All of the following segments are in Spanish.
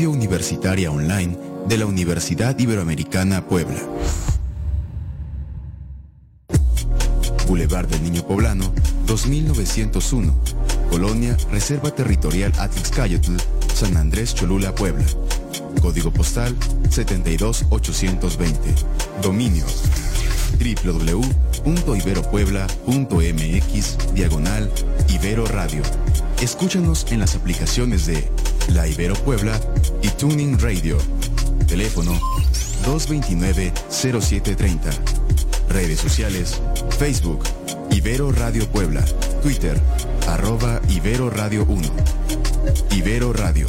radio universitaria online de la Universidad Iberoamericana Puebla. Boulevard del Niño Poblano, 2901, Colonia Reserva Territorial Atlixcayotl, San Andrés Cholula, Puebla. Código postal 72820. Dominio www.iberopuebla.mx diagonal Ibero Radio. Escúchanos en las aplicaciones de La Ibero Puebla y Tuning Radio. Teléfono 229-0730. Redes sociales, Facebook, Ibero Radio Puebla, Twitter, arroba Ibero Radio 1. Ibero Radio.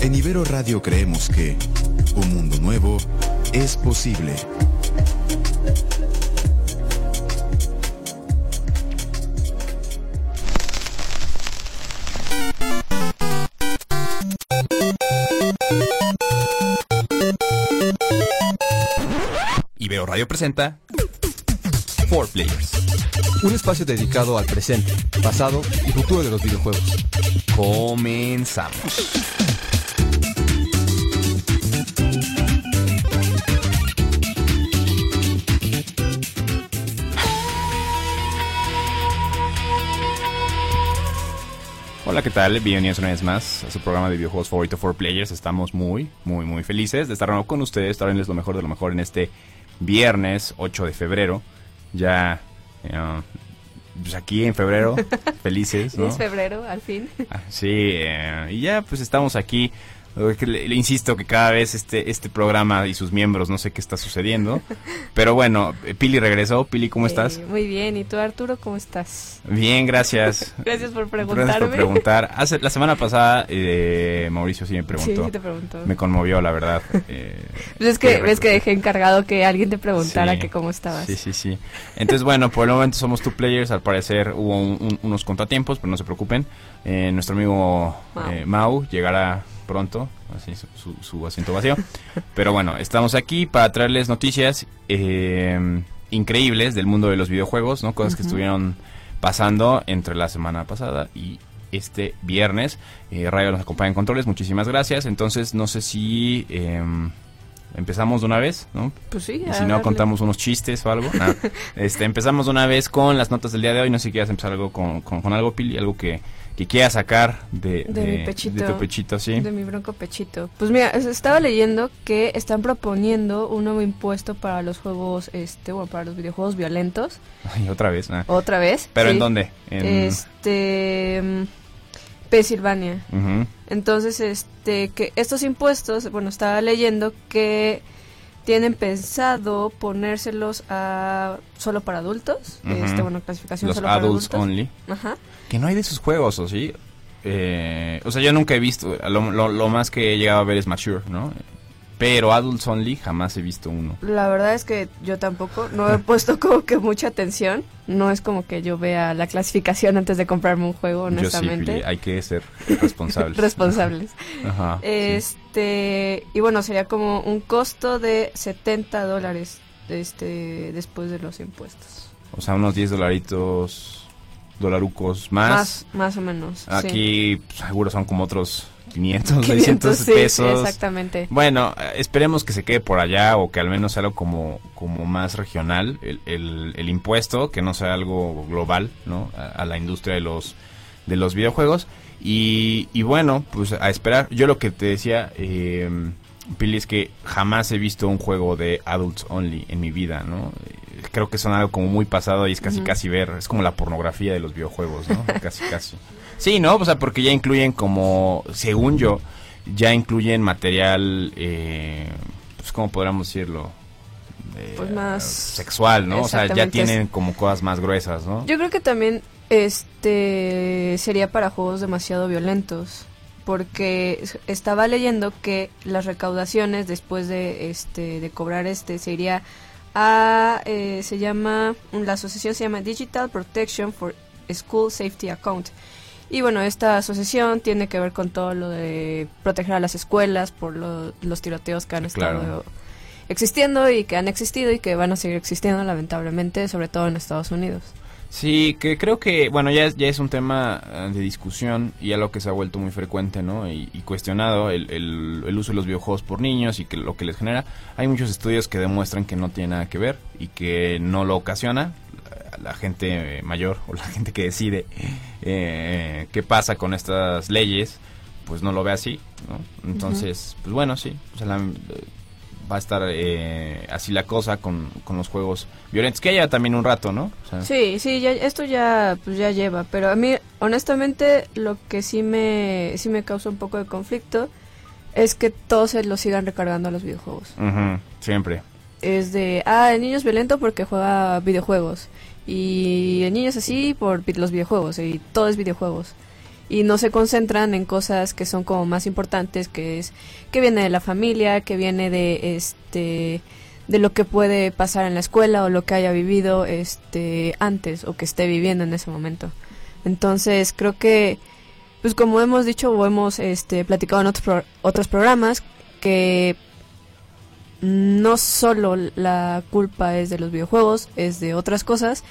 En Ibero Radio creemos que un mundo nuevo es posible. Radio presenta Four Players. Un espacio dedicado al presente, pasado y futuro de los videojuegos. Comenzamos. Hola, ¿qué tal? Bienvenidos una vez más a su programa de videojuegos favorito for Players. Estamos muy, muy, muy felices de estar con ustedes, traerles lo mejor de lo mejor en este viernes 8 de febrero. Ya, eh, pues aquí en febrero, felices, ¿no? Es febrero, al fin. Ah, Sí, eh, y ya pues estamos aquí. Le, le insisto que cada vez este, este programa y sus miembros no sé qué está sucediendo. Pero bueno, eh, Pili regresó. Pili, ¿cómo estás? Eh, muy bien, ¿y tú Arturo cómo estás? Bien, gracias. Gracias por preguntarme. Gracias por preguntar. Hace, la semana pasada eh, Mauricio sí me preguntó. Sí, te preguntó. Me conmovió, la verdad. Eh, Pues es que, ves que dejé encargado que alguien te preguntara Sí. que cómo estabas. Sí, sí, sí. Entonces, bueno, por el momento somos two players. Al parecer hubo un- un- unos contratiempos, pero no se preocupen. Eh, nuestro amigo Mau. eh, Mau llegará pronto, así su, su- su asiento vacío. pero bueno, estamos aquí para traerles noticias eh, increíbles del mundo de los videojuegos, ¿no? Cosas que estuvieron pasando entre la semana pasada y este viernes. Eh, Rayo nos acompaña en controles, muchísimas gracias. Entonces, no sé si em, empezamos de una vez, ¿no? Pues sí, Y si no, darle. contamos unos chistes o algo. Nah. este, empezamos de una vez con las notas del día de hoy. No sé si quieras empezar algo con, con, con algo, Pili, algo que, que quieras sacar de, De mi pechito. de tu pechito, sí. De mi bronco pechito. Pues mira, es- estaba leyendo que están proponiendo un nuevo impuesto para los juegos, este, bueno, para los videojuegos violentos. Ay, otra vez. nah. Otra vez. ¿Pero sí. en dónde? En... Este, Pensilvania. Entonces, este, que estos impuestos, bueno, estaba leyendo que tienen pensado ponérselos a solo para adultos, este, bueno, clasificación Los solo para adults adultos. only. Ajá. Que no hay de sus juegos, ¿o sí? Eh, o sea, yo nunca he visto. Lo, lo, lo más que he llegado a ver es Mature, ¿no? Pero Adults Only jamás he visto uno. La verdad es que yo tampoco, no he puesto como que mucha atención. No es como que yo vea la clasificación antes de comprarme un juego, Yo sí, honestamente. Hay que ser responsables. Responsables. Ajá. sí. Este, y bueno, sería como un costo de 70 dólares este, después de los impuestos. O sea, unos 10 dolaritos, dolarucos más. Más, más o menos. sí. Aquí pues, seguro son como otros 500, 500, 600 sí, sí, pesos. exactamente. Bueno, eh, esperemos que se quede por allá o que al menos sea algo como, como más regional el, el- el impuesto, que no sea algo global, ¿no? A, a la industria de los, de los videojuegos. Y, y bueno, pues a esperar. Yo lo que te decía, eh, Pili, es que jamás he visto un juego de Adults Only en mi vida, ¿no? Eh, Creo que son algo como muy pasado y es casi casi ver, es como la pornografía de los videojuegos, ¿no? casi casi. Sí, ¿no? O sea, porque ya incluyen como, según yo, ya incluyen material, eh, pues, ¿cómo podríamos decirlo? Eh, Pues más- Sexual, ¿no? O sea, ya tienen como cosas más gruesas, ¿no? Yo creo que también este sería para juegos demasiado violentos. Porque es- estaba leyendo que las recaudaciones después de este de cobrar este se iría a eh, se llama la asociación se llama Digital Protection for School Safety Account y bueno esta asociación tiene que ver con todo lo de proteger a las escuelas por lo- los tiroteos que han Claro. estado existiendo y que han existido y que van a seguir existiendo lamentablemente sobre todo en Estados Unidos Sí, que creo que, bueno, ya es, ya es un tema eh, de discusión y algo que se ha vuelto muy frecuente, ¿no? Y, y cuestionado el, el- el uso de los videojuegos por niños y que lo que les genera. Hay muchos estudios que demuestran que no tiene nada que ver y que no lo ocasiona. La, la gente eh, mayor o la gente que decide eh, qué pasa con estas leyes, pues no lo ve así, ¿no? Entonces, pues bueno, sí. o sea, la- va a estar eh, así la cosa con, con los juegos violentos, que haya también un rato, ¿no? O sea, Sí, sí, ya, esto ya, pues ya lleva, pero a mí, honestamente, lo que sí me, sí me causa un poco de conflicto es que todos se lo sigan recargando a los videojuegos. Siempre. Es de, ah, el niño es violento porque juega videojuegos, y el niño es así por los videojuegos, y todo es videojuegos. Y no se concentran en cosas que son como más importantes, que es que viene de la familia, que viene de este de lo que puede pasar en la escuela o lo que haya vivido este antes o que esté viviendo en ese momento. Entonces, creo que pues como hemos dicho o hemos este platicado en otros pro- otros programas que no solo la culpa es de los videojuegos, es de otras cosas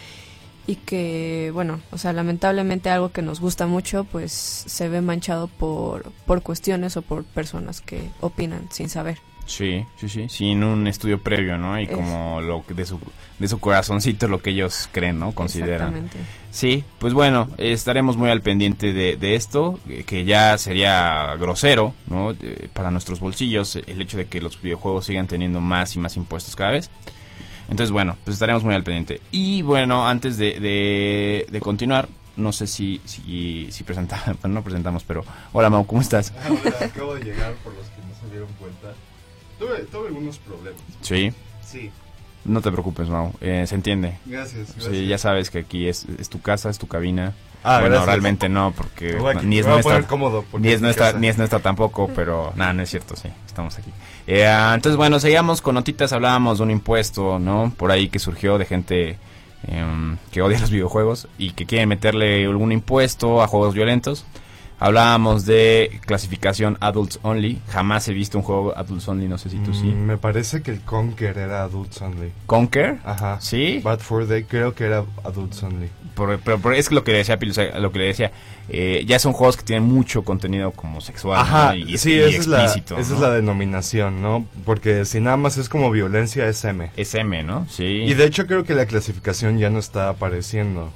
y que bueno, o sea, lamentablemente algo que nos gusta mucho pues se ve manchado por por cuestiones o por personas que opinan sin saber. Sí, sí, sí. Sin un estudio previo, ¿no? Y Es- como lo de su, de su corazoncito lo que ellos creen, ¿no? Consideran. Exactamente. Sí, pues bueno, estaremos muy al pendiente de, de esto, eh, que ya sería grosero, ¿no? Eh, para nuestros bolsillos, el hecho de que los videojuegos sigan teniendo más y más impuestos cada vez. Entonces, bueno, pues estaremos muy al pendiente. Y bueno, antes de, de, de continuar, no sé si, si, si presentamos, bueno, no presentamos, pero hola Mau, ¿cómo estás? Hola, acabo de llegar por los que no se dieron cuenta. Tuve, tuve algunos problemas. Sí, Sí, no te preocupes Mau, eh, se entiende. gracias. gracias. Sí, ya sabes que aquí es, es tu casa, es tu cabina. Ah, bueno, gracias. realmente no, porque ni es nuestra. poner cómodo porque Ni es nuestra, ni es nuestra tampoco, pero nada, no es cierto, sí, estamos aquí. Eh, ah, entonces, bueno, seguíamos con notitas, hablábamos de un impuesto, ¿no? Por ahí que surgió de gente em, que odia los videojuegos y que quieren meterle algún impuesto a juegos violentos. Hablábamos de clasificación Adults Only. Jamás he visto un juego Adults Only, no sé si tú sí. Mm, Me parece que el Conquer era Adults Only. Conquer. Ajá. ¿Sí? Bad for Day creo que era Adults Only. Por- pero, pero es lo que le decía o sea, lo que le decía, eh, ya son juegos que tienen mucho contenido como sexual Ajá, ¿no? y, sí, y esa, es la, es la denominación, ¿no? Porque si nada más es como violencia es M. Es M, ¿no? Sí. Y de hecho creo que la clasificación ya no está apareciendo.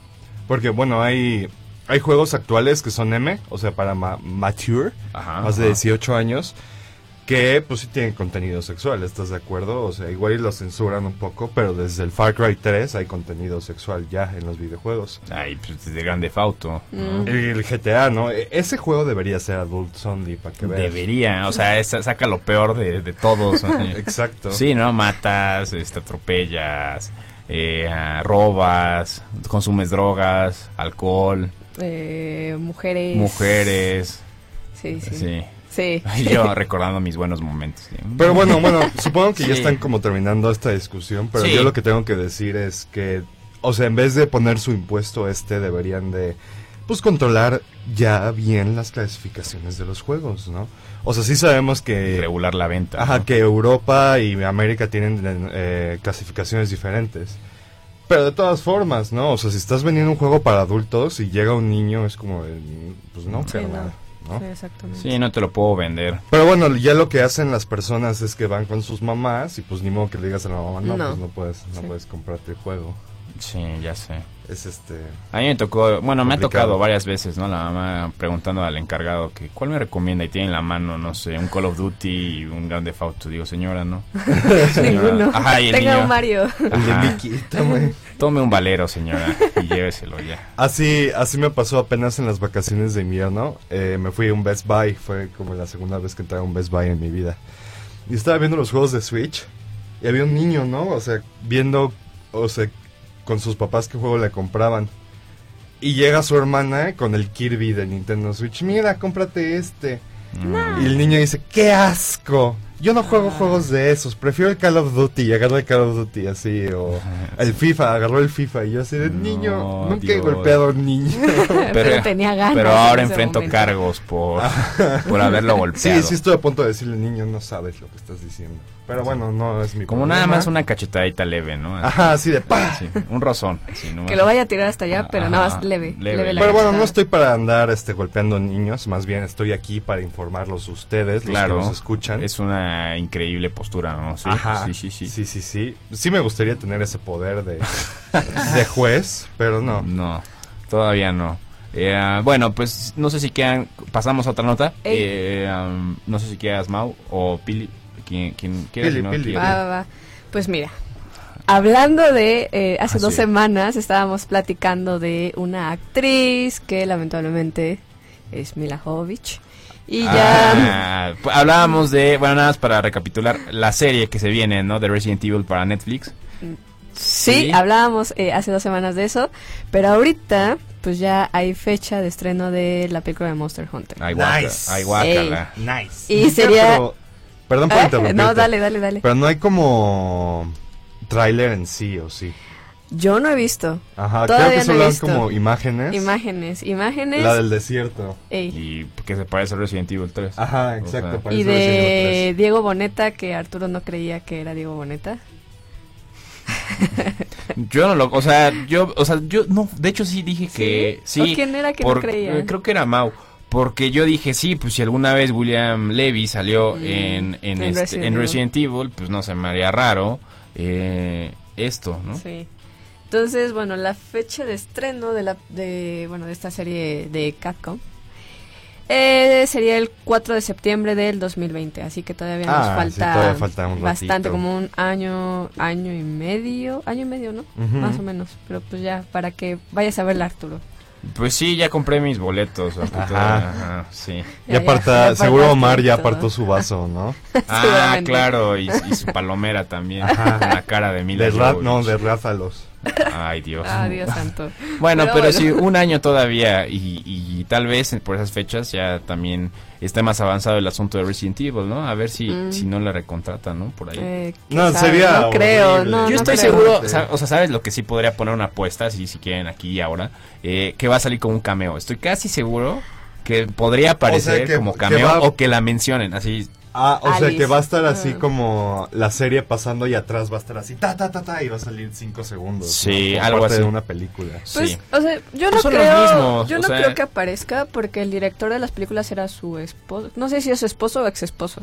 Porque bueno, hay, hay juegos actuales que son M, o sea, para ma- mature, Ajá, más de ajá. 18 años, que pues sí tienen contenido sexual, ¿estás de acuerdo? O sea, igual y lo censuran un poco, pero desde el Far Cry 3 hay contenido sexual ya en los videojuegos. Ay, pues de Grande Fauto. ¿no? Mm. El GTA, ¿no? E- Ese juego debería ser Adult Only, para que veas. Debería, o sea, es- saca lo peor de, de todos. Exacto. sí, ¿no? Matas, este, atropellas, eh, robas, consumes drogas, alcohol, Eh, mujeres. mujeres. Sí, sí. Sí. Sí. Yo recordando mis buenos momentos. sí. Pero bueno, bueno, supongo que ya están como terminando esta discusión, pero Sí. yo lo que tengo que decir es que, o sea, en vez de poner su impuesto este, deberían de, pues, controlar ya bien las clasificaciones de los juegos, ¿no? O sea, sí sabemos que... regular la venta. Ajá, ¿no? que Europa y América tienen eh, clasificaciones diferentes. Pero de todas formas, ¿no? O sea, si estás vendiendo un juego para adultos y llega un niño, es como, pues no, Sí, carnal, ¿no? Sí, exactamente. Sí, no te lo puedo vender. Pero bueno, ya lo que hacen las personas es que van con sus mamás y pues ni modo que le digas a la mamá, no, No. pues no puedes, no Sí. puedes comprarte el juego. Sí, ya sé. Es este... A mí me tocó, bueno, me ha Complicado. tocado varias veces, ¿no? La mamá preguntando al encargado que cuál me recomienda y tiene en la mano, no sé, un Call of Duty y un Grande Auto. Digo, señora, ¿no? Señora. Ninguno. Ajá, y el Tenga niño, un Mario. Ajá. güey. Tome un valero, señora, y lléveselo ya. Así, así me pasó apenas en las vacaciones de invierno. Eh, me fui a un Best Buy, fue como la segunda vez que entré a un Best Buy en mi vida. Y estaba viendo los juegos de Switch y había un niño, ¿no? O sea, viendo, o sea, con sus papás qué juego le compraban. Y llega su hermana con el Kirby de Nintendo Switch. Mira, cómprate este. Mm. Y el niño dice, ¡qué asco! Yo no juego juegos de esos, prefiero el Call of Duty, agarro el Call of Duty así, o el FIFA, agarró el FIFA y yo así de No, niño, nunca he Dios. golpeado a un niño. Pero tenía ganas Pero ahora enfrento momento. cargos por, por haberlo golpeado. Sí, sí estoy a punto de decirle, niño, no sabes lo que estás diciendo. Pero bueno, no es mi Como problema. nada más una cachetadita leve, ¿no? Así, Ajá, así de pa. sí, un rozón. así, nomás. Que lo vaya a tirar hasta allá, pero nada más leve. leve. leve la Pero bueno, no estoy para andar este golpeando niños, más bien estoy aquí para informarlos ustedes, Claro, los que nos escuchan. es una increíble postura, ¿no? Sí, Ajá. sí, sí, sí. sí, sí, sí. Sí me gustaría tener ese poder de, de juez, pero no. No, todavía no. Eh, bueno, pues no sé si quedan. Pasamos a otra nota. Eh, um, no sé si quedas Mau o Pili. ¿Quién, quién quiere? Pili, Si no, Pili. Pili. Va, va, va. Pues mira, hablando de, eh, hace Ah, dos sí. semanas estábamos platicando de una actriz que lamentablemente es Mila Jovovich. Y ya... Ah, hablábamos de, bueno, nada más para recapitular, la serie que se viene, ¿no? De Resident Evil para Netflix. Sí, Sí. hablábamos eh, hace dos semanas de eso, pero ahorita pues ya hay fecha de estreno de la película de Monster Hunter. Ay, guácala, Nice. ay, guácala. Nice. Y sería- Pero- perdón por ¿Eh? interrumpirte. No, dale, dale, dale. Pero no hay como tráiler en sí, ¿o sí? Yo no he visto Ajá, Todavía creo que no he solo dan visto. como imágenes. imágenes, imágenes. La del desierto. ey, Y que se parece a Resident Evil 3. Ajá, O exacto. sea, parece y Resident Evil de Diego Boneta, que Arturo no creía que era Diego Boneta. Yo no lo, o sea, yo, o sea, yo no, de hecho sí dije que sí. ¿O quién era que no creía? eh, Creo que era Mau. Porque yo dije, sí, pues si alguna vez William Levy salió Mm, en, en, en este- Resident en Evil. Resident Evil, pues no se me haría raro eh, esto, ¿no? Sí. Entonces, bueno, la fecha de estreno de la de bueno, de esta serie de Capcom eh, sería el 4 de septiembre del 2020, así que todavía nos Ah, sí, falta, todavía falta un bastante, ratito. como un año, año y medio, año y medio, ¿no? Más o menos, pero pues ya, para que vayas a verla, Arturo. Pues sí, ya compré mis boletos. Ajá. ajá, sí. Ya, Ya, aparta, ya seguro Omar ya apartó su vaso, ¿no? Ah, claro, y, y su palomera también. Ajá. La cara de Mila De ra- no, de Ráfalos. Ay, Dios. Ah, Dios santo. Bueno, Pero pero, bueno. sí, un año todavía y, y tal vez por esas fechas ya también esté más avanzado el asunto de Resident Evil, ¿no? A ver si, Mm. si no la recontratan, ¿no? Por ahí. Eh, No, sabe, sería no creo, no, Yo no estoy creo. seguro, o sea, ¿sabes lo que sí podría poner una apuesta, si, si quieren aquí y ahora? Eh, que va a salir como un cameo. Estoy casi seguro que podría aparecer que- como que cameo va- o que la mencionen, así. Ah, o sea que va a estar así como la serie pasando y atrás va a estar así, ta, ta, ta, ta, y va a salir cinco segundos. Sí, ¿no? Algo parte así. de una película. Pues, sí. o sea, yo no Pues creo, yo no sea- creo que aparezca porque el director de las películas era su esposo. No sé si es su esposo o ex esposo.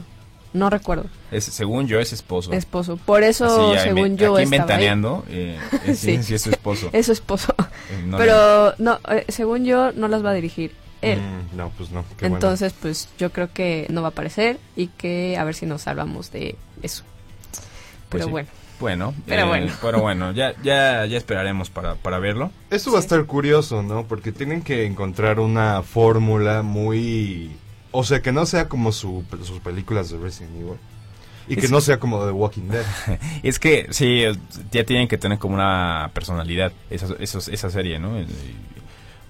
No recuerdo. Es, según yo es esposo. Esposo. Por eso, Así, ahí según me- yo, aquí estaba ahí. inventaneando, eh, eh, sí, Sí. sí es su esposo. Es su esposo. Eh, no Pero, no, eh, según yo, no las va a dirigir él. Mm, no, pues no. qué bueno. Entonces, pues yo creo que no va a aparecer y que a ver si nos salvamos de eso. Pues Pero sí. bueno. Bueno, Pero eh, bueno. pero bueno, ya, ya, ya esperaremos para, para verlo. Eso va a estar curioso, ¿no? Porque tienen que encontrar una fórmula muy... O sea, que no sea como su, sus películas de Resident Evil. Y que Es- no sea como The Walking Dead. Es que sí, ya tienen que tener como una personalidad esa, esos- esa serie, ¿no?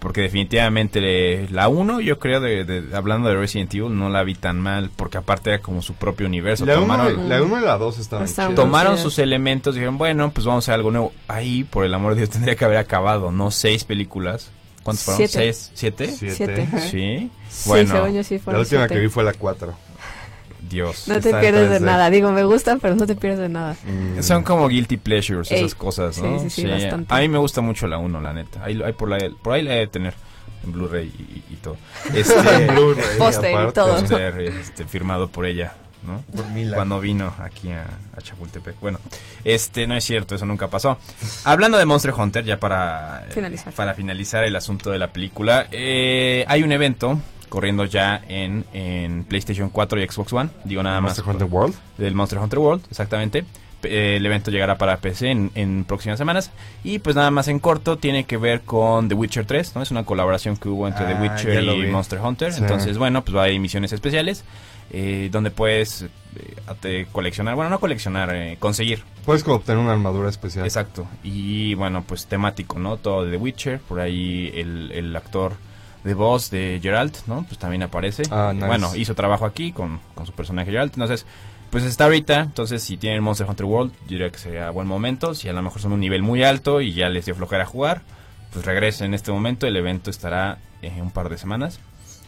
Porque definitivamente la 1, yo creo, de, de- hablando de Resident Evil, no la vi tan mal, porque aparte era como su propio universo. La tomaron 1 la uno y la 2 estaban chidas. tomaron Sí. sus elementos y dijeron, bueno, pues vamos a hacer algo nuevo. Ahí, por el amor de Dios, tendría que haber acabado, ¿no? Seis películas. ¿Cuántas fueron? Siete. ¿Seis? ¿Siete? Siete. Sí. Sí, Bueno, según yo sí La fueron última siete. que vi fue la 4. Dios. No te pierdes de 3D. nada. Digo, me gustan, pero no te pierdes de nada. Mm. Son como guilty pleasures, Ey, esas cosas, sí, ¿no? sí, sí, bastante. A mí me gusta mucho la 1, la neta. Ahí, ahí por, la, por ahí la he de tener en Blu-ray y, y- y todo. Este, Blu-ray, y todo. póster, este, firmado por ella, ¿no? Por Mila. Cuando vino aquí a, a Chapultepec. Bueno, este no es cierto, eso nunca pasó. Hablando de Monster Hunter, ya para eh, Finalizar. para finalizar el asunto de la película, eh, hay un evento corriendo ya en, en PlayStation 4 y Xbox One. Digo nada más Monster Hunter World. del Monster Hunter World, exactamente. Eh, el evento llegará para PC en, en próximas semanas. Y pues nada más en corto, tiene que ver con The Witcher 3, ¿no? Es una colaboración que hubo entre Ah, The Witcher y. Monster Hunter. Sí. Entonces, bueno, pues va a haber misiones especiales. eh, donde puedes eh, coleccionar, bueno, no coleccionar, eh, conseguir. Puedes obtener una armadura especial. Exacto. Y bueno, pues temático, ¿no? Todo de The Witcher. Por ahí el, el actor de voz de Geralt, ¿no? Pues también aparece. Ah, nice. Bueno, hizo trabajo aquí con, con su personaje Geralt. Entonces, pues está ahorita, entonces si tienen Monster Hunter World, yo diría que sería buen momento. Si a lo mejor son un nivel muy alto y ya les dio flojera jugar, pues regresen en este momento. El evento estará en un par de semanas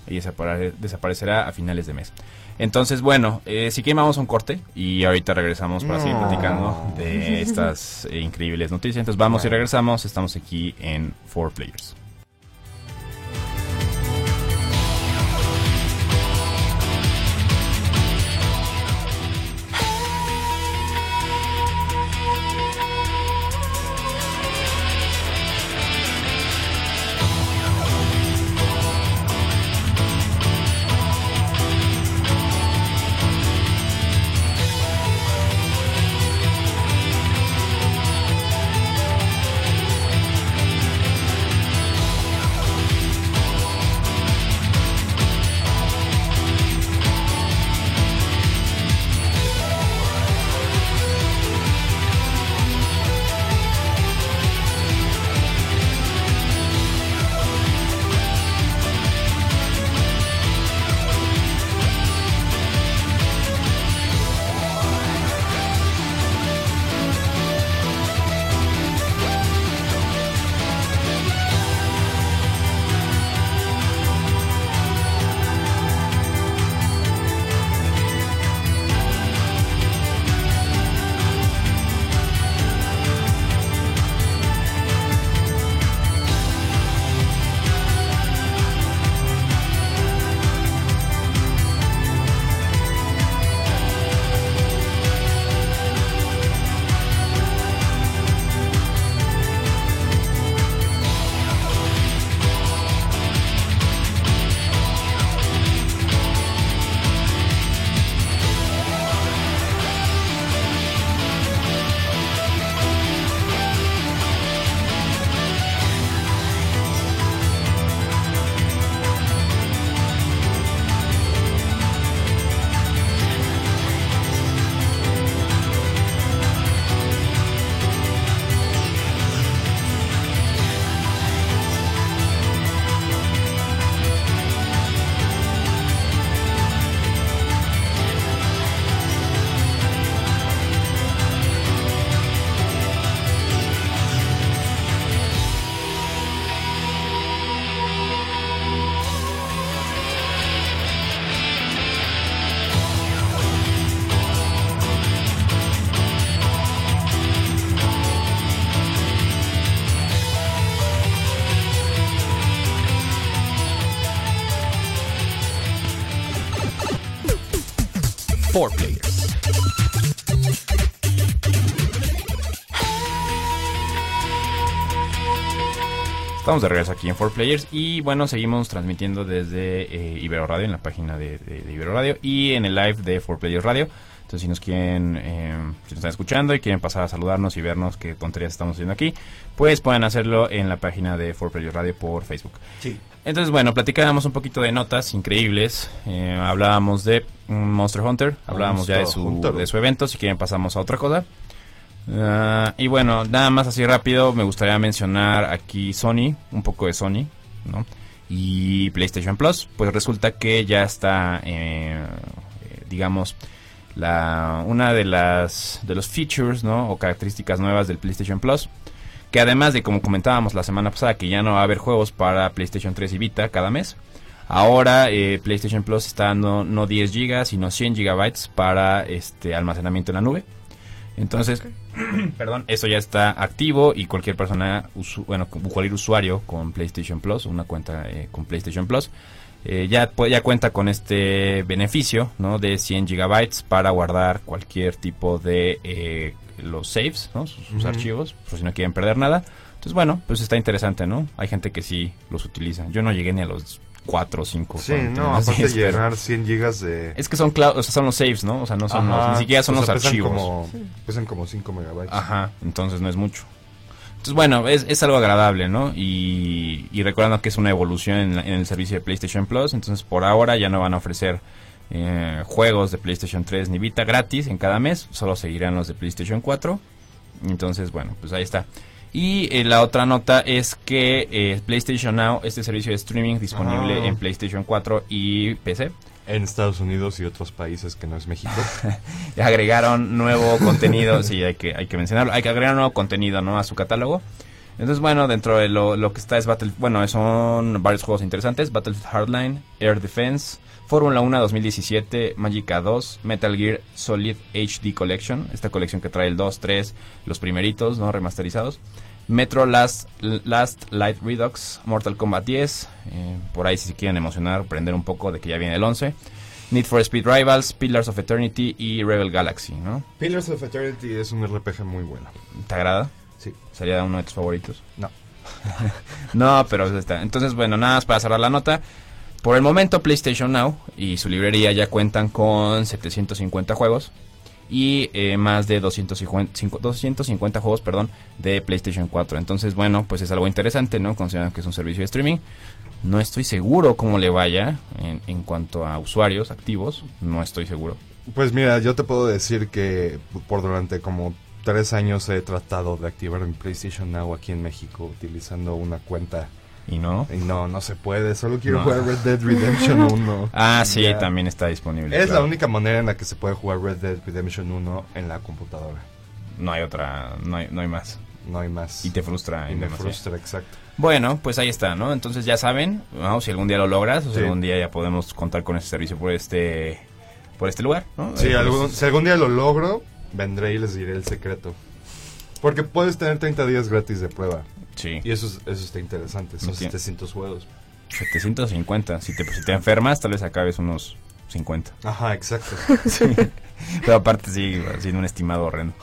y desapare- desaparecerá a finales de mes. Entonces, bueno, eh, si quieren vamos a un corte y ahorita regresamos para seguir No. platicando de estas eh, increíbles noticias. Entonces vamos y regresamos, estamos aquí en 4Players. Four Players. Estamos de regreso aquí en 4Players y bueno, seguimos transmitiendo desde eh, Ibero Radio, en la página de, Ibero Radio y en el live de 4Players Radio. Entonces si nos quieren, eh, si nos están escuchando y quieren pasar a saludarnos y vernos qué tonterías estamos haciendo aquí, pues pueden hacerlo en la página de 4Players Radio por Facebook. Sí. Entonces, bueno, platicábamos un poquito de notas increíbles. eh, hablábamos de Monster Hunter, hablábamos ya de su, Hunter. de su evento. Si quieren, pasamos a otra cosa. Ah, y bueno, nada más así rápido, me gustaría mencionar aquí Sony, un poco de Sony, ¿no? Y PlayStation Plus, pues resulta que ya está, eh, eh, digamos, la, una de las de los features, ¿no? O características nuevas del PlayStation Plus, que además de como comentábamos la semana pasada que ya no va a haber juegos para PlayStation 3 y Vita cada mes, ahora eh, PlayStation Plus está dando no 10 GB sino 100 GB para este almacenamiento en la nube. Entonces, perdón, eso ya está activo y cualquier persona, usu- bueno, cualquier usuario con PlayStation Plus, una cuenta eh, con PlayStation Plus, eh, ya, ya cuenta con este beneficio, ¿no? De 100 gigabytes para guardar cualquier tipo de eh, los saves, ¿no? Sus, archivos, por si no quieren perder nada. Entonces, bueno, pues está interesante, ¿no? Hay gente que sí los utiliza. Yo no llegué ni a los 4 o 5. Sí, no, aparte de llenar 100 gigas de... Es que son, o sea, son los saves, ¿no? O sea, no son los, ni siquiera son o los pesan archivos. Como, Pesan como 5 megabytes. Ajá, entonces no es mucho. Entonces, bueno, es, es algo agradable, ¿no? Y, y recordando que es una evolución en, la- en el servicio de PlayStation Plus, entonces por ahora ya no van a ofrecer eh, juegos de PlayStation 3 ni Vita gratis en cada mes, solo seguirán los de PlayStation 4. Entonces, bueno, pues ahí está. Y eh, la otra nota es que eh, PlayStation Now, este servicio de streaming disponible Ah. en PlayStation 4 y PC, En Estados Unidos y otros países que no es México. agregaron nuevo contenido, sí, hay que, hay que mencionarlo, hay que agregar nuevo contenido, ¿no? A su catálogo. Entonces, bueno, dentro de lo, lo que está es Battle... Bueno, son varios juegos interesantes. Battlefield Hardline, Air Defense, Fórmula 1 2017, Magica 2, Metal Gear Solid HD Collection. Esta colección que trae el 2, 3, los primeritos, ¿no? Remasterizados. Metro Last, Last Light Redux, Mortal Kombat 10. eh, por ahí si se quieren emocionar, prender un poco de que ya viene el 11. Need for Speed Rivals, Pillars of Eternity y Rebel Galaxy, ¿no? Pillars of Eternity es un RPG muy bueno. ¿Te agrada? Sí. ¿Sería uno de tus favoritos? No. No, pero está. Entonces, bueno, nada más para cerrar la nota. Por el momento, PlayStation Now y su librería ya cuentan con 750 juegos y eh, más de 250, cinco- 250 juegos, perdón, de PlayStation 4. Entonces, bueno, pues es algo interesante, ¿no? Considerando que es un servicio de streaming. No estoy seguro cómo le vaya en, en cuanto a usuarios activos. No estoy seguro. Pues mira, yo te puedo decir que por durante como tres años he tratado de activar mi PlayStation Now aquí en México utilizando una cuenta ¿Y no? y no, no se puede. Solo quiero No. jugar Red Dead Redemption 1. Ah, sí, también está disponible. Es claro. la única manera en la que se puede jugar Red Dead Redemption 1 en la computadora. No hay otra, no hay, no hay más. No hay más. Y te frustra. Y me frustra, exacto. Bueno, pues ahí está, ¿no? Entonces ya saben, ¿no? si algún día lo logras, o si Sí. algún día ya podemos contar con ese servicio por este por este lugar, ¿no? Si Eh, algún, si algún día lo logro, vendré y les diré el secreto. Porque puedes tener 30 días gratis de prueba. Sí, Y eso, es- eso está interesante. Son Me entiendo. 700 juegos. 750. Si te, si te enfermas, tal vez acabes unos 50. Ajá, exacto. Pero aparte sí, sin un estimado horrendo.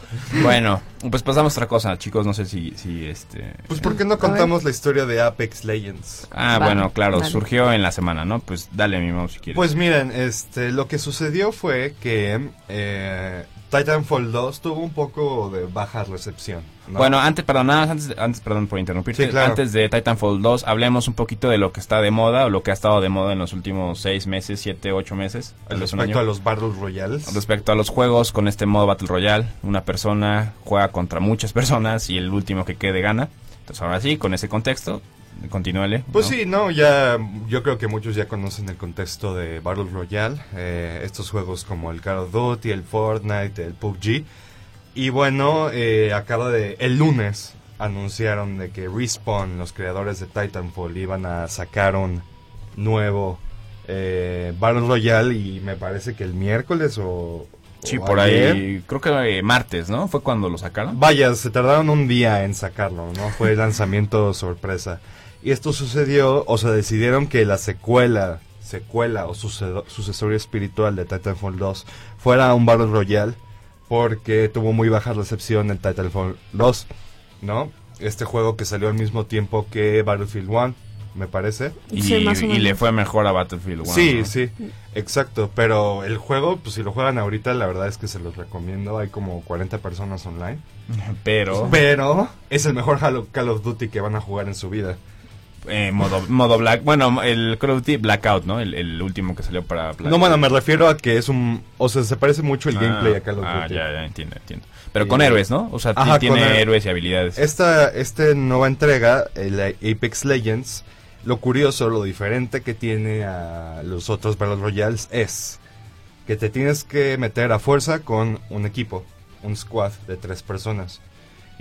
Bueno, pues pasamos a otra cosa, chicos, no sé si, si este... Pues ¿por qué no contamos la historia de Apex Legends? Ah, bueno, claro, surgió en la semana, ¿no? Pues dale mi mouse si quieres. Pues miren, este, lo que sucedió fue que eh, Titanfall 2 tuvo un poco de baja recepción. ¿no? Bueno, antes, perdón, nada más antes, antes, perdón por interrumpirte. Sí, claro. Antes de Titanfall 2, hablemos un poquito de lo que está de moda o lo que ha estado de moda en los últimos seis meses, siete, ocho meses. respecto a los Battle Royales. Respecto a los juegos con este modo Battle Royale, una persona juega contra muchas personas y el último que quede gana. Entonces ahora sí, con ese contexto, continúale. Pues ¿no? sí, no, ya yo creo que muchos ya conocen el contexto de Battle Royale, eh, estos juegos como el Call of Duty, el Fortnite, el PUBG. Y bueno, eh, acaba de, el lunes anunciaron de que Respawn, los creadores de Titanfall, iban a sacar un nuevo eh, Battle Royale y me parece que el miércoles o... Sí, o por ayer. ahí, creo que eh, martes, ¿no? Fue cuando lo sacaron. Vaya, se tardaron un día en sacarlo, ¿no? Fue lanzamiento sorpresa. Y esto sucedió, o sea, decidieron que la secuela, secuela o sucedo- sucesorio espiritual de Titanfall 2 fuera un Battle Royale porque tuvo muy baja recepción en Titanfall 2, ¿no? Este juego que salió al mismo tiempo que Battlefield 1, me parece. Y, Sí, le fue mejor a Battlefield 1. sí, ¿no? sí, exacto. Pero el juego, pues si lo juegan ahorita, la verdad es que se los recomiendo. Hay como 40 personas online. Pero, Pero es el mejor Halo- Call of Duty que van a jugar en su vida. Eh, modo, modo Black, bueno, el Call of Duty Blackout, ¿no? El, el último que salió para Black- No, bueno, me refiero a que es un... O sea, se parece mucho el Ah, gameplay a Call of ah, ya, ya, entiendo, entiendo. Pero con héroes, ¿no? O sea, Ajá, tiene héroes. y habilidades. Esta este nueva entrega, el Apex Legends, lo curioso, lo diferente que tiene a los otros Battle Royales es que te tienes que meter a fuerza con un equipo, un squad de tres personas.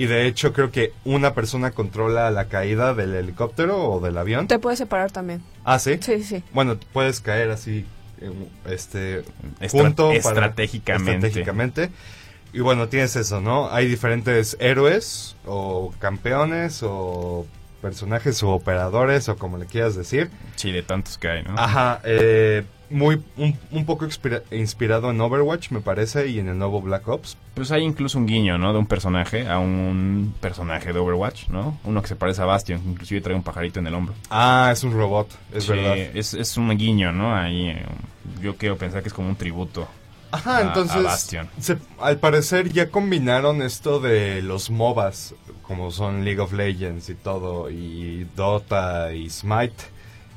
Y de hecho creo que una persona controla la caída del helicóptero o del avión. Te puedes separar también. Ah, sí. Sí, sí. Bueno, puedes caer así, eh, este, Estra- junto para- estratégicamente. estratégicamente. Y bueno, tienes eso, ¿no? Hay diferentes héroes o campeones o personajes o operadores o como le quieras decir. Sí, de tantos que hay, ¿no? Ajá, eh, muy un, un poco inspira- inspirado en Overwatch, me parece, y en el nuevo Black Ops. Pues hay incluso un guiño, ¿no? De un personaje a un personaje de Overwatch, ¿no? Uno que se parece a Bastion, inclusive trae un pajarito en el hombro. Ah, es un robot, es Sí, verdad. Es, es un guiño, ¿no? Ahí eh, yo quiero pensar que es como un tributo. Ajá, a- entonces, se- al parecer ya combinaron esto de los MOBAs, como son League of Legends y todo, y Dota y Smite,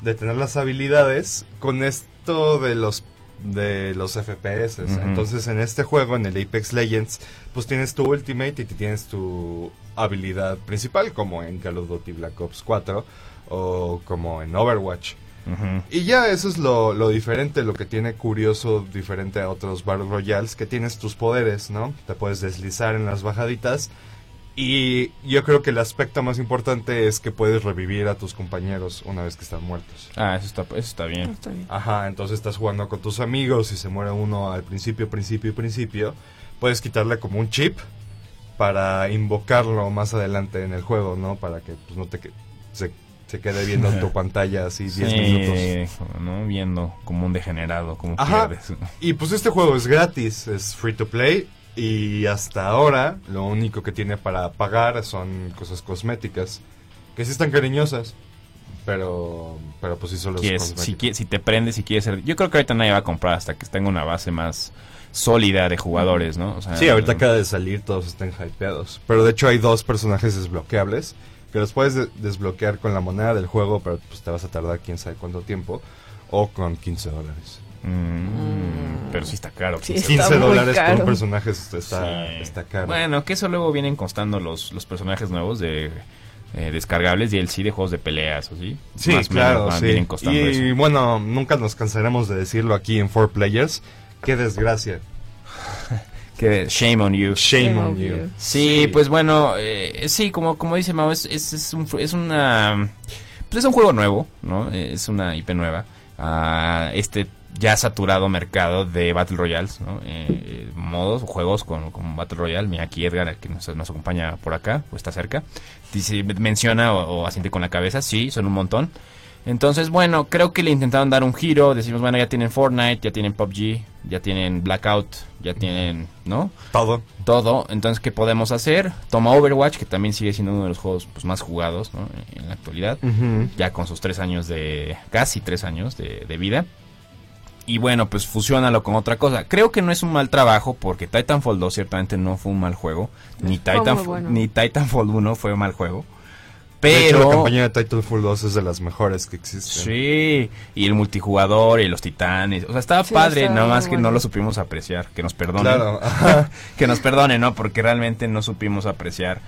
de tener las habilidades con esto de los de los FPS. Entonces, en este juego, en el Apex Legends, pues tienes tu ultimate y tienes tu habilidad principal, como en Call of Duty Black Ops 4 o como en Overwatch. Y ya eso es lo, lo diferente, lo que tiene curioso, diferente a otros Battle Royales, que tienes tus poderes, ¿no? Te puedes deslizar en las bajaditas. Y yo creo que el aspecto más importante es que puedes revivir a tus compañeros una vez que están muertos. Ah, eso está, eso está bien. Está bien. Ajá, entonces estás jugando con tus amigos y se muere uno al principio, principio, principio. Puedes quitarle como un chip para invocarlo más adelante en el juego, ¿no? Para que pues, no te que- se, se quede viendo en tu pantalla así 10 Sí, minutos. ¿no? Viendo como un degenerado, como Ajá. pierdes. Y pues este juego es gratis, es free to play. Y hasta ahora lo único que tiene para pagar son cosas cosméticas. Que sí están cariñosas. Pero, pero pues sí son los Quieres- si, si te prendes, si quieres ser... Yo creo que ahorita nadie va a comprar hasta que tenga una base más sólida de jugadores, ¿no? O sea, Sí, ahorita acaba de salir, todos están hypeados. Pero de hecho hay dos personajes desbloqueables que los puedes de- desbloquear con la moneda del juego, pero pues te vas a tardar quién sabe cuánto tiempo. O con 15 dólares. Mm, pero sí está caro. Sí, 15 Está 15 muy dólares por caro. un personaje está, está, Sí. está caro. Bueno, que eso luego vienen constando los, los personajes nuevos de eh, descargables y el sí de juegos de peleas, ¿o sí? Sí, Más o menos claro, sí. Vienen costando Y eso. bueno, nunca nos cansaremos de decirlo aquí en 4Players. Qué desgracia. Que shame on you. Shame Shame on you. you. Sí, pues bueno, eh, sí, como, como dice Mao, es, es, es, un, es una... Pues es un juego nuevo, ¿no? Es una IP nueva. este ya saturado mercado de Battle Royales, ¿no? Eh, eh, modos, juegos con, con Battle Royale. Mira aquí Edgar, que nos, nos acompaña por acá, o está cerca. Dice, menciona o, o asiente con la cabeza, sí, son un montón. Entonces, bueno, creo que le intentaron dar un giro. Decimos, bueno, ya tienen Fortnite, ya tienen PUBG, ya tienen Blackout, ya tienen, ¿no? Todo. todo. Entonces, ¿qué podemos hacer? Toma Overwatch, que también sigue siendo uno de los juegos pues, más jugados ¿no? en la actualidad, ya con sus tres años de, casi tres años de, de vida. Y bueno, pues fusiónalo con otra cosa. Creo que no es un mal trabajo porque Titanfall 2 ciertamente no fue un mal juego. Ni, Titanfall, bueno. ni Titanfall 1 fue un mal juego. De hecho, Pero... la campaña de Titanfall 2 es de las mejores que existen. Sí, y el multijugador y los titanes. O sea, estaba Sí, padre, nada más que no lo supimos apreciar. Que nos perdonen. Claro. que nos perdonen, ¿no? Porque realmente no supimos apreciar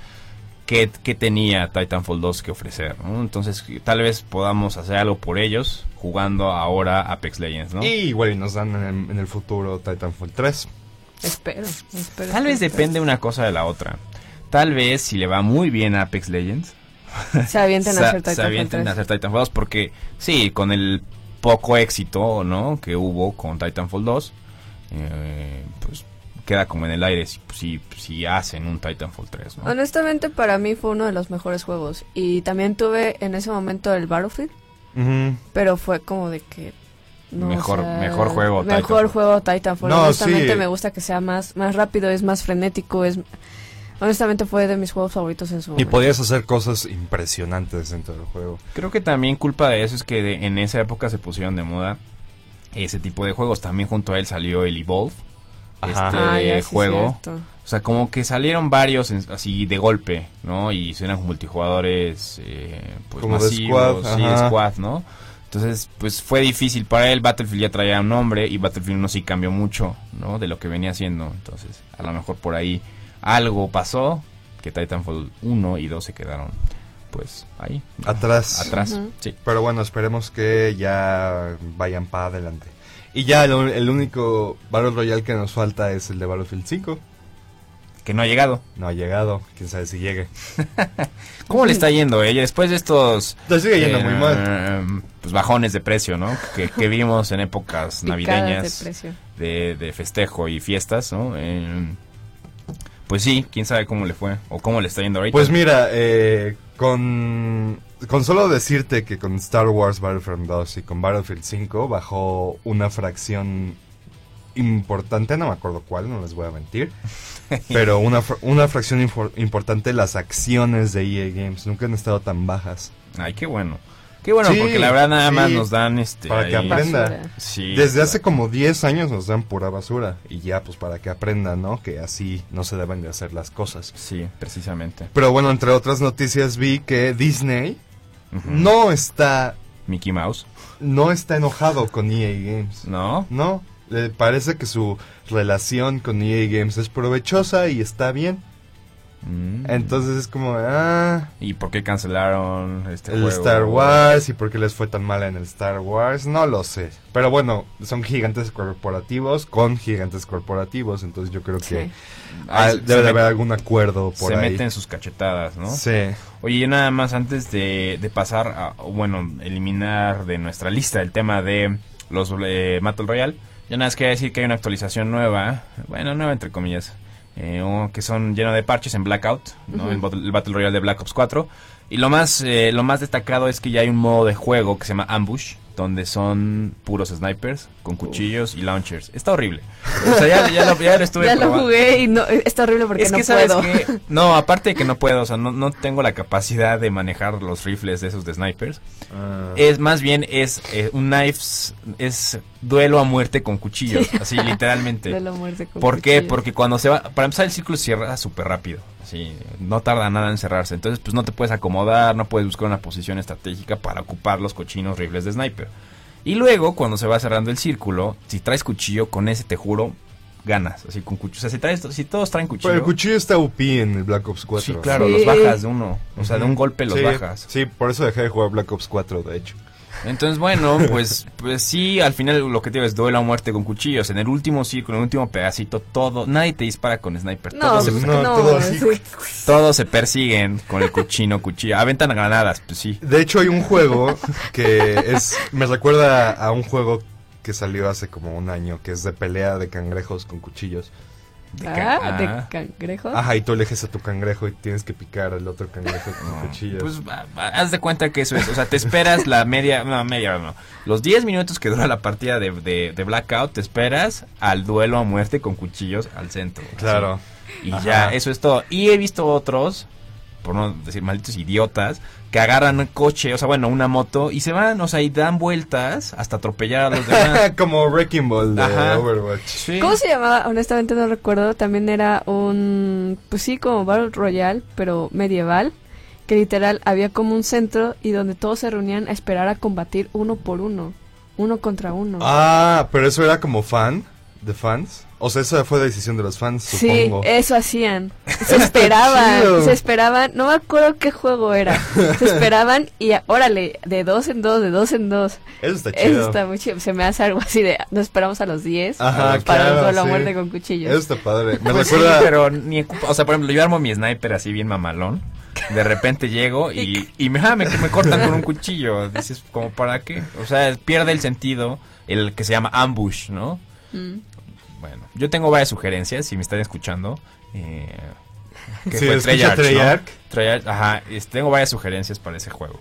qué, qué tenía Titanfall 2 que ofrecer, ¿no? Entonces, tal vez podamos hacer algo por ellos jugando ahora Apex Legends, ¿no? Y igual y nos dan en el, en el futuro Titanfall 3. Espero, espero. Tal vez depende una cosa de la otra. Tal vez si le va muy bien a Apex Legends, Se avienten se, a hacer se Titanfall avienten 3. a hacer Titanfall 2 porque sí, con el poco éxito, ¿no? Que hubo con Titanfall 2, eh, pues queda como en el aire si, si, si hacen un Titanfall 3, ¿no? Honestamente, para mí fue uno de los mejores juegos. Y también tuve en ese momento el Battlefield, pero fue como de que... no, Mejor- o sea, mejor juego Mejor Titanfall. juego Titanfall. No, honestamente sí. me gusta que sea más, más rápido, es más frenético, es... Honestamente fue de mis juegos favoritos en su Y momento. podías hacer cosas impresionantes dentro del juego. Creo que también culpa de eso es que de- en esa época se pusieron de moda ese tipo de juegos. También junto a él salió el Evolve, Ajá. este Ah, ya, sí, juego. cierto. O sea, como que salieron varios en- así de golpe, ¿no? Y eran multijugadores, eh, pues Como de squad, sí, de squad, ¿no? Entonces, pues fue difícil para él. Battlefield ya traía un nombre y Battlefield 1 sí cambió mucho, ¿no? De lo que venía haciendo. Entonces, a lo mejor por ahí algo pasó que Titanfall 1 y 2 se quedaron, pues, ahí. Atrás. atrás. Ujú. Sí. Pero bueno, esperemos que ya vayan para adelante. Y ya el, el único Battle Royale que nos falta es el de Battlefield 5. Que no ha llegado. No ha llegado, quién sabe si llegue. ¿Cómo le está yendo ella después de estos Te sigue yendo eh, muy mal. pues bajones de precio, ¿no? Que, que vimos en épocas de navideñas precio. de, de festejo y fiestas, ¿no? Eh, pues sí, quién sabe cómo le fue o cómo le está yendo ahorita. Pues mira, eh, con, con solo decirte que con Star Wars Battlefront 2 y con Battlefield 5 bajó una fracción importante, no me acuerdo cuál, no les voy a mentir, pero una, una fracción importante las acciones de EA Games nunca han estado tan bajas. Ay, qué bueno. Qué bueno, Sí, porque la verdad nada más sí. nos dan este Para que ahí- aprenda. Basura. Sí, Desde hace como 10 años nos dan pura basura y ya pues para que aprendan, ¿no? Que así no se deben de hacer las cosas. Sí, precisamente. Pero bueno, entre otras noticias vi que Disney no está Mickey Mouse, no está enojado con EA Games. ¿no? No, le parece que su relación con EA Games es provechosa y está bien. Mm. Entonces es como, ah, ¿Y por qué cancelaron este el juego? Star Wars y por qué les fue tan mal en el Star Wars, no lo sé. Pero bueno, son gigantes corporativos con gigantes corporativos, entonces yo creo que ah, se debe de haber algún acuerdo por Se ahí. meten sus cachetadas, ¿no? Sí. Oye, nada más antes de, de pasar a, bueno, eliminar de nuestra lista el tema de los eh, Battle Royale, yo nada más quería decir que hay una actualización nueva, bueno, nueva entre comillas, eh, que son lleno de parches en Blackout, ¿no? El, Battle- el Battle Royale de Black Ops 4. Y lo más, eh, lo más destacado es que ya hay un modo de juego que se llama Ambush, donde son puros snipers con cuchillos y launchers. Está horrible. O sea, ya, ya lo, ya lo estuve Ya lo probando. jugué y no, está horrible porque Es no que sabes puedo. que no, aparte de que no puedo, o sea, no, no tengo la capacidad de manejar los rifles de esos de snipers. Ah. Es más bien es eh, un knives es duelo a muerte con cuchillos, así literalmente. De la muerte con ¿Por qué? Porque cuando se va, para empezar el círculo se cierra súper rápido, no tarda nada en cerrarse, entonces pues no te puedes acomodar, no puedes buscar una posición estratégica para ocupar los cochinos rifles de sniper. Y luego, cuando se va cerrando el círculo, si traes cuchillo, con ese te juro, ganas, así con cuchillo. O sea, si, traes, si todos traen cuchillo... Pero el cuchillo está UP en el Black Ops 4. Sí, claro, Sí. los bajas de uno. O sea, de un golpe los Sí, bajas. Sí, por eso dejé de jugar Black Ops 4, de hecho. Entonces, bueno, pues, pues sí, al final lo que te digo es duelo a muerte con cuchillos. En el último círculo, en el último pedacito, todo, nadie te dispara con sniper. No, todos, se, pues, no, no, todo sí. todos se persiguen con el cuchino, cuchillo. Aventan granadas, pues sí. De hecho, hay un juego que es. Me recuerda a un juego que salió hace como un año, que es de pelea de cangrejos con cuchillos. De Ah, de ah. cangrejo. Ajá, y tú eliges a tu cangrejo y tienes que picar al otro cangrejo con No, cuchillos. Pues haz de cuenta que eso es. O sea, te esperas la media. No, media no. Los 10 minutos que dura la partida de, de, de Blackout, te esperas al duelo a muerte con cuchillos al centro. así. claro. Y Ajá. ya, eso es todo. Y he visto otros, por no decir malditos idiotas, que agarran un coche, o sea, bueno, una moto, y se van, o sea, y dan vueltas hasta atropellar a los demás. como Wrecking Ball de Ajá. Overwatch. Sí. ¿Cómo se llamaba? Honestamente no recuerdo. También era un, pues sí, como Battle Royale, pero medieval. Que literal había como un centro y donde todos se reunían a esperar a combatir uno por uno. Uno contra uno. Ah, pero eso era como fan, de fans. O sea, esa fue decisión de los fans, sí, supongo. eso hacían. Se esperaban, se esperaban. No me acuerdo qué juego era. Se esperaban y órale, de dos en dos, de dos en dos. Eso está Eso chido. está muy chido. Se me hace algo así de, nos esperamos a los 10 Ajá, para claro, el duelo a sí. muerte con cuchillos. Eso está padre. Me Pues sí, recuerda. pero ni o sea, por ejemplo, yo armo mi sniper así bien mamalón. De repente llego y, y me, ah, me, me cortan con un cuchillo. Dices, ¿como para qué? O sea, pierde el sentido el que se llama ambush, ¿no? Mm. Bueno, yo tengo varias sugerencias, si me están escuchando. Eh, ¿qué Sí, fue? Treyarch, ¿no? Treyarch. Ajá, tengo varias sugerencias para ese juego.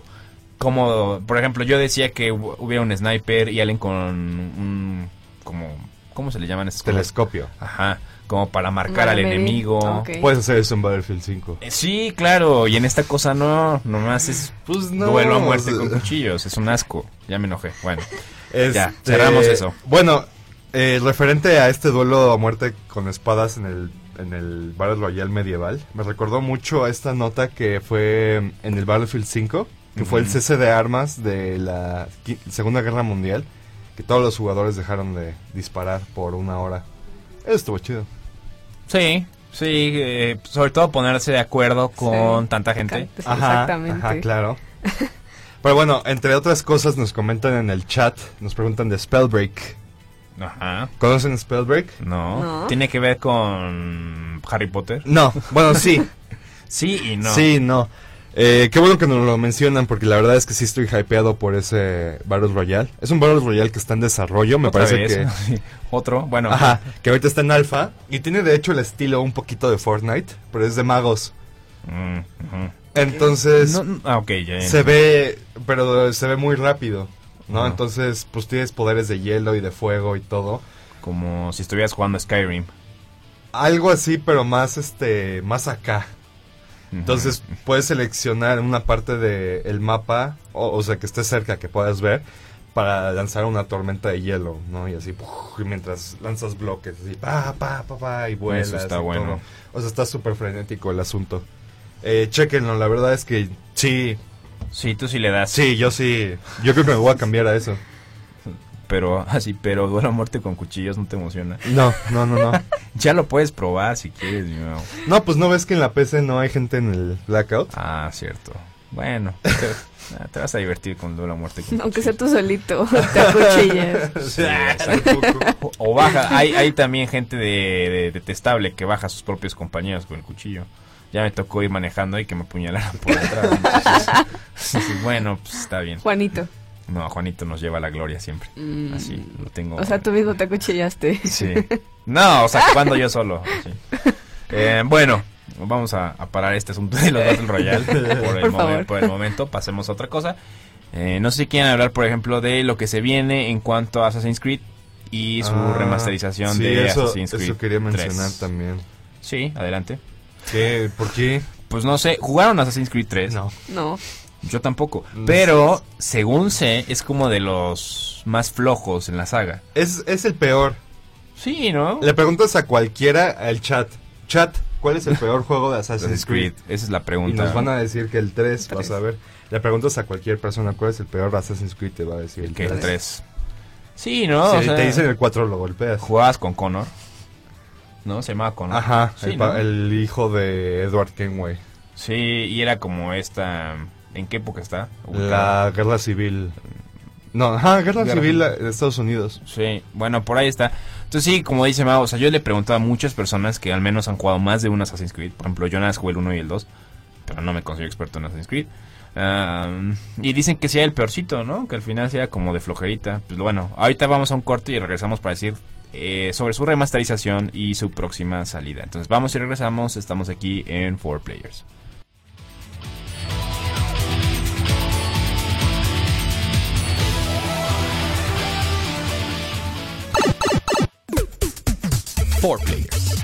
Como, por ejemplo, yo decía que hu- hubiera un sniper y alguien con un, como, ¿cómo se le llaman cosas? Telescopio. Ajá, como para marcar al enemigo. Ok. Puedes hacer eso en Battlefield 5. Eh, Sí, claro, y en esta cosa no, nomás es Pues no. duelo a muerte con cuchillos, es un asco, ya me enojé, bueno. Este, Ya, cerramos eso. Bueno, eh, referente a este duelo a muerte con espadas en el, en el Battle Royale medieval, me recordó mucho a esta nota que fue en el Battlefield 5, que fue el cese de armas de la Segunda Guerra Mundial, que todos los jugadores dejaron de disparar por una hora. Eso estuvo chido. Sí, sí, eh, sobre todo ponerse de acuerdo con Sí. tanta gente. Exactamente. Ajá, claro. Pero bueno, entre otras cosas nos comentan en el chat, nos preguntan de Spellbreak. Ajá. ¿Conocen Spellbreak? No. No. ¿Tiene que ver con Harry Potter? No, bueno, sí. Sí y no. Sí, no. Eh, qué bueno que nos lo mencionan porque la verdad es que sí estoy hypeado por ese Battle Royale. Es un Battle Royale que está en desarrollo, me ¿Otra parece vez? que... Sí. Otro, bueno. Ajá, que ahorita está en alfa y tiene de hecho el estilo un poquito de Fortnite, pero es de magos. Mm. Entonces No, no, ah, ok, ya. se ve, pero se ve muy rápido, ¿no? Ajá. Entonces, pues tienes poderes de hielo y de fuego y todo. Como si estuvieras jugando Skyrim. Algo así, pero más este, más acá. Entonces puedes seleccionar una parte del mapa, o, o sea, que esté cerca, que puedas ver, para lanzar una tormenta de hielo, ¿no? Y así, ¡puf! y mientras lanzas bloques, así, pa, pa, pa, pa, y vuelas. Eso está y bueno. todo. O sea, está súper frenético el asunto. Eh, chequenlo, la verdad es que sí, Sí, tú sí le das. sí, yo sí, yo creo que me voy a cambiar a eso. Pero así, pero duelo a muerte con cuchillos no te emociona. No, no, no, no. Ya lo puedes probar si quieres, mi. No, pues no ves que en la PC no hay gente en el blackout. Ah, cierto. Bueno, te, ah, te vas a divertir con Duelo a Muerte. con Aunque sea tú solito, te acuchillas. Sí. O baja, hay, hay también gente de, de- detestable que baja a sus propios compañeros con el cuchillo. Ya me tocó ir manejando y que me apuñalaran por detrás. Entonces, bueno, pues está bien. Juanito. No, Juanito nos lleva a la gloria siempre. Así, lo tengo. O sea, tú mismo te acuchillaste. Sí. No, o sea, cuando yo solo. sí. Eh, bueno, vamos a, a parar este asunto de los Battle Royale por el, Por por el momento. Pasemos a otra cosa. Eh, no sé si quieren hablar, por ejemplo, de lo que se viene en cuanto a Assassin's Creed y su Ah, remasterización sí, de eso, Assassin's Creed. Eso quería mencionar 3. también. Sí, adelante. ¿Qué? ¿Por qué? Pues no sé, ¿jugaron Assassin's Creed 3? No. No. Yo tampoco. No Pero, según sé, es como de los más flojos en la saga. Es, es el peor. Sí, ¿no? Le preguntas a cualquiera al chat. Chat, ¿cuál es el peor juego de Assassin's Creed? Creed. Esa es la Y pregunta. nos van a decir que el 3, Tres. vas a ver. Le preguntas a cualquier persona cuál es el peor Assassin's Creed, te va a decir el que el 3. 3. Sí, ¿no? Si O sea, te dicen el 4 lo golpeas. jugabas con Connor. ¿No? Se llamaba Connor. Ajá, Sí, el, pa- ¿no? el hijo de Edward Kenway. Sí, y era como esta... ¿En qué época está? La guerra civil. No, ajá, guerra, Guerra civil de Estados Unidos. Sí, bueno, por ahí está. Entonces sí, como dice Mao, o sea, yo le he preguntado a muchas personas que al menos han jugado más de un Assassin's Creed. Por ejemplo, yo nada más jugué el 1 y el 2, pero no me considero experto en Assassin's Creed. Ah, y dicen que sea el peorcito, ¿no? Que al final sea como de flojerita. Pues bueno, ahorita vamos a un corte y regresamos para decir eh, sobre su remasterización y su próxima salida. Entonces vamos y regresamos, estamos aquí en 4 Players. Four Players.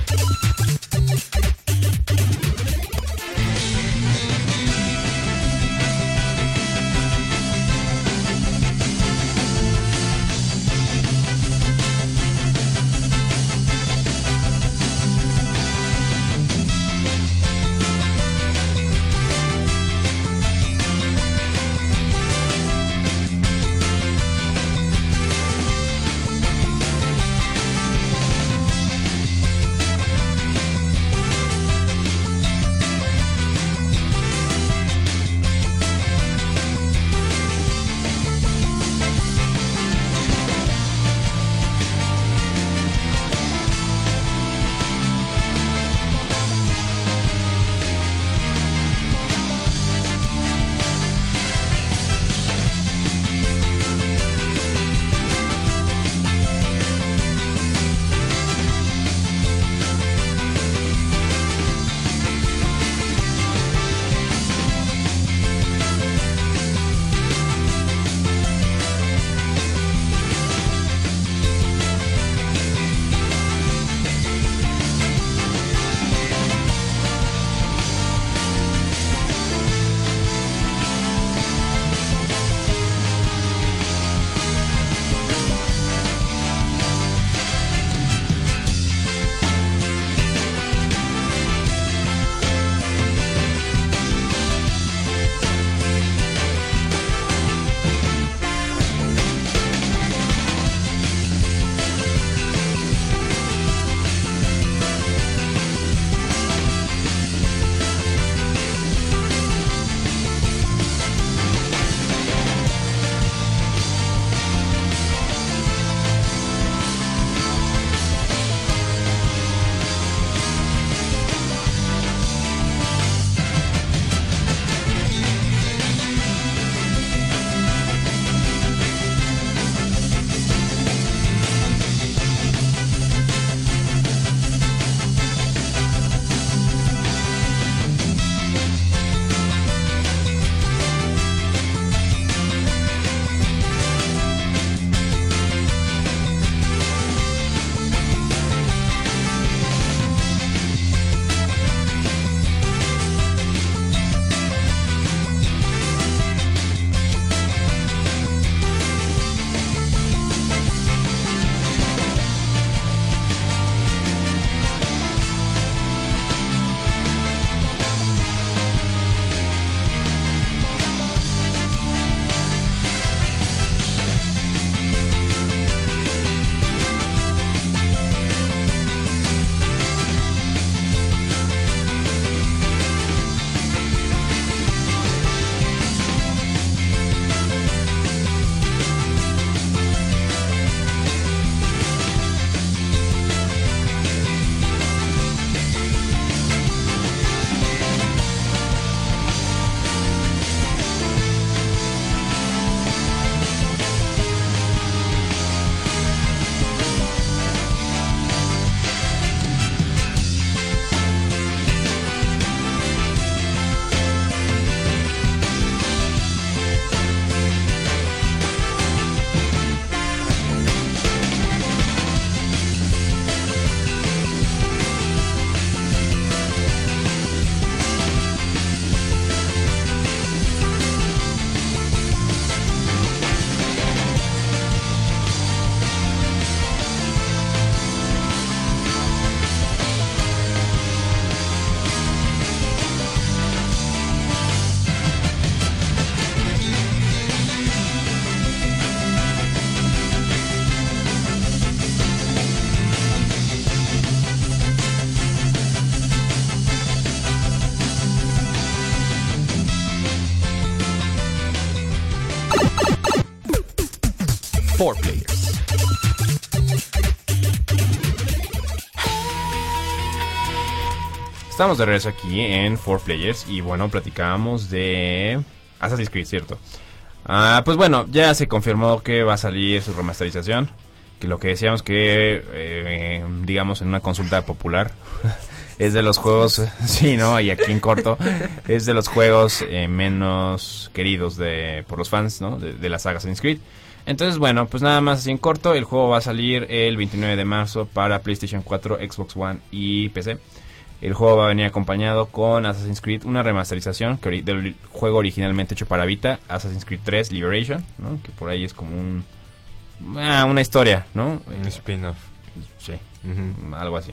4 Players. Estamos de regreso aquí en 4 Players y bueno, platicábamos de Assassin's Creed, ¿cierto? Ah, pues bueno, ya se confirmó que va a salir su remasterización, que lo que decíamos que, eh, digamos, en una consulta popular, es de los juegos, sí, ¿no? Y aquí en corto, es de los juegos eh, menos queridos de por los fans, ¿no? De, de la saga Assassin's Creed. Entonces, bueno, pues nada más así en corto, el juego va a salir el 29 de marzo para PlayStation 4, Xbox One y PC. El juego va a venir acompañado con Assassin's Creed, una remasterización que del juego originalmente hecho para Vita, Assassin's Creed 3 Liberation, ¿no? Que por ahí es como un ah, una historia, ¿no? Un spin-off. Sí, algo así.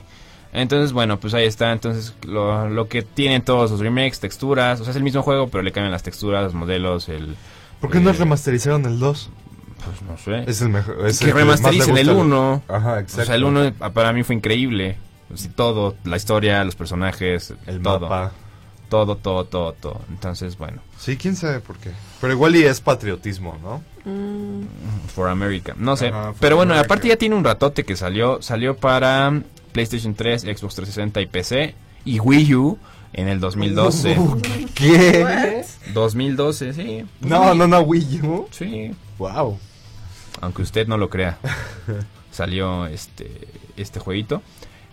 Entonces, bueno, pues ahí está. Entonces, lo, lo que tienen todos los remakes, texturas, o sea, es el mismo juego, pero le cambian las texturas, los modelos, el... ¿Por qué no eh, remasterizaron el 2? Pues no sé. Es el mejor. Es que remastericen el gusta. 1. Ajá, exacto. O sea, el 1 para mí fue increíble. Todo, la historia, los personajes, El todo. mapa. Todo, todo, todo, todo. Entonces, bueno, Sí, quién sabe por qué. Pero igual y es patriotismo, ¿no? Mm, For America. No sé. Ajá, Pero bueno, America. aparte ya tiene un ratote que salió. Salió para PlayStation 3, Xbox 360 y PC. Y Wii U en el 2012. ¿Qué? 2012, sí. No, no, no, Wii U. Sí. Wow. Aunque usted no lo crea. salió este, este jueguito.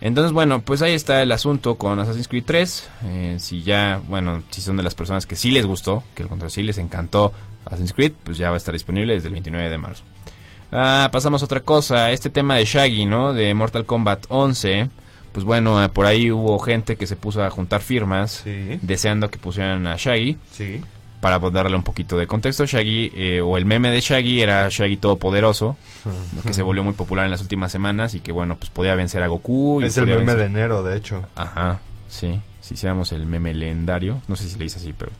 Entonces, bueno, pues ahí está el asunto con Assassin's Creed 3. Eh, si ya, bueno, si son de las personas que sí les gustó, que el contra sí les encantó Assassin's Creed, pues ya va a estar disponible desde el 29 de marzo. Ah, pasamos a otra cosa, este tema de Shaggy, ¿no? De Mortal Kombat 11. Pues bueno, eh, por ahí hubo gente que se puso a juntar firmas Sí. deseando que pusieran a Shaggy Sí. Para darle un poquito de contexto, Shaggy, eh, o el meme de Shaggy era Shaggy Todopoderoso, que se volvió muy popular en las últimas semanas y que, bueno, pues podía vencer a Goku. Y Es el meme vencer- de enero, de hecho. Ajá, sí. Si hiciéramos el meme legendario, no sé si le dice así, pero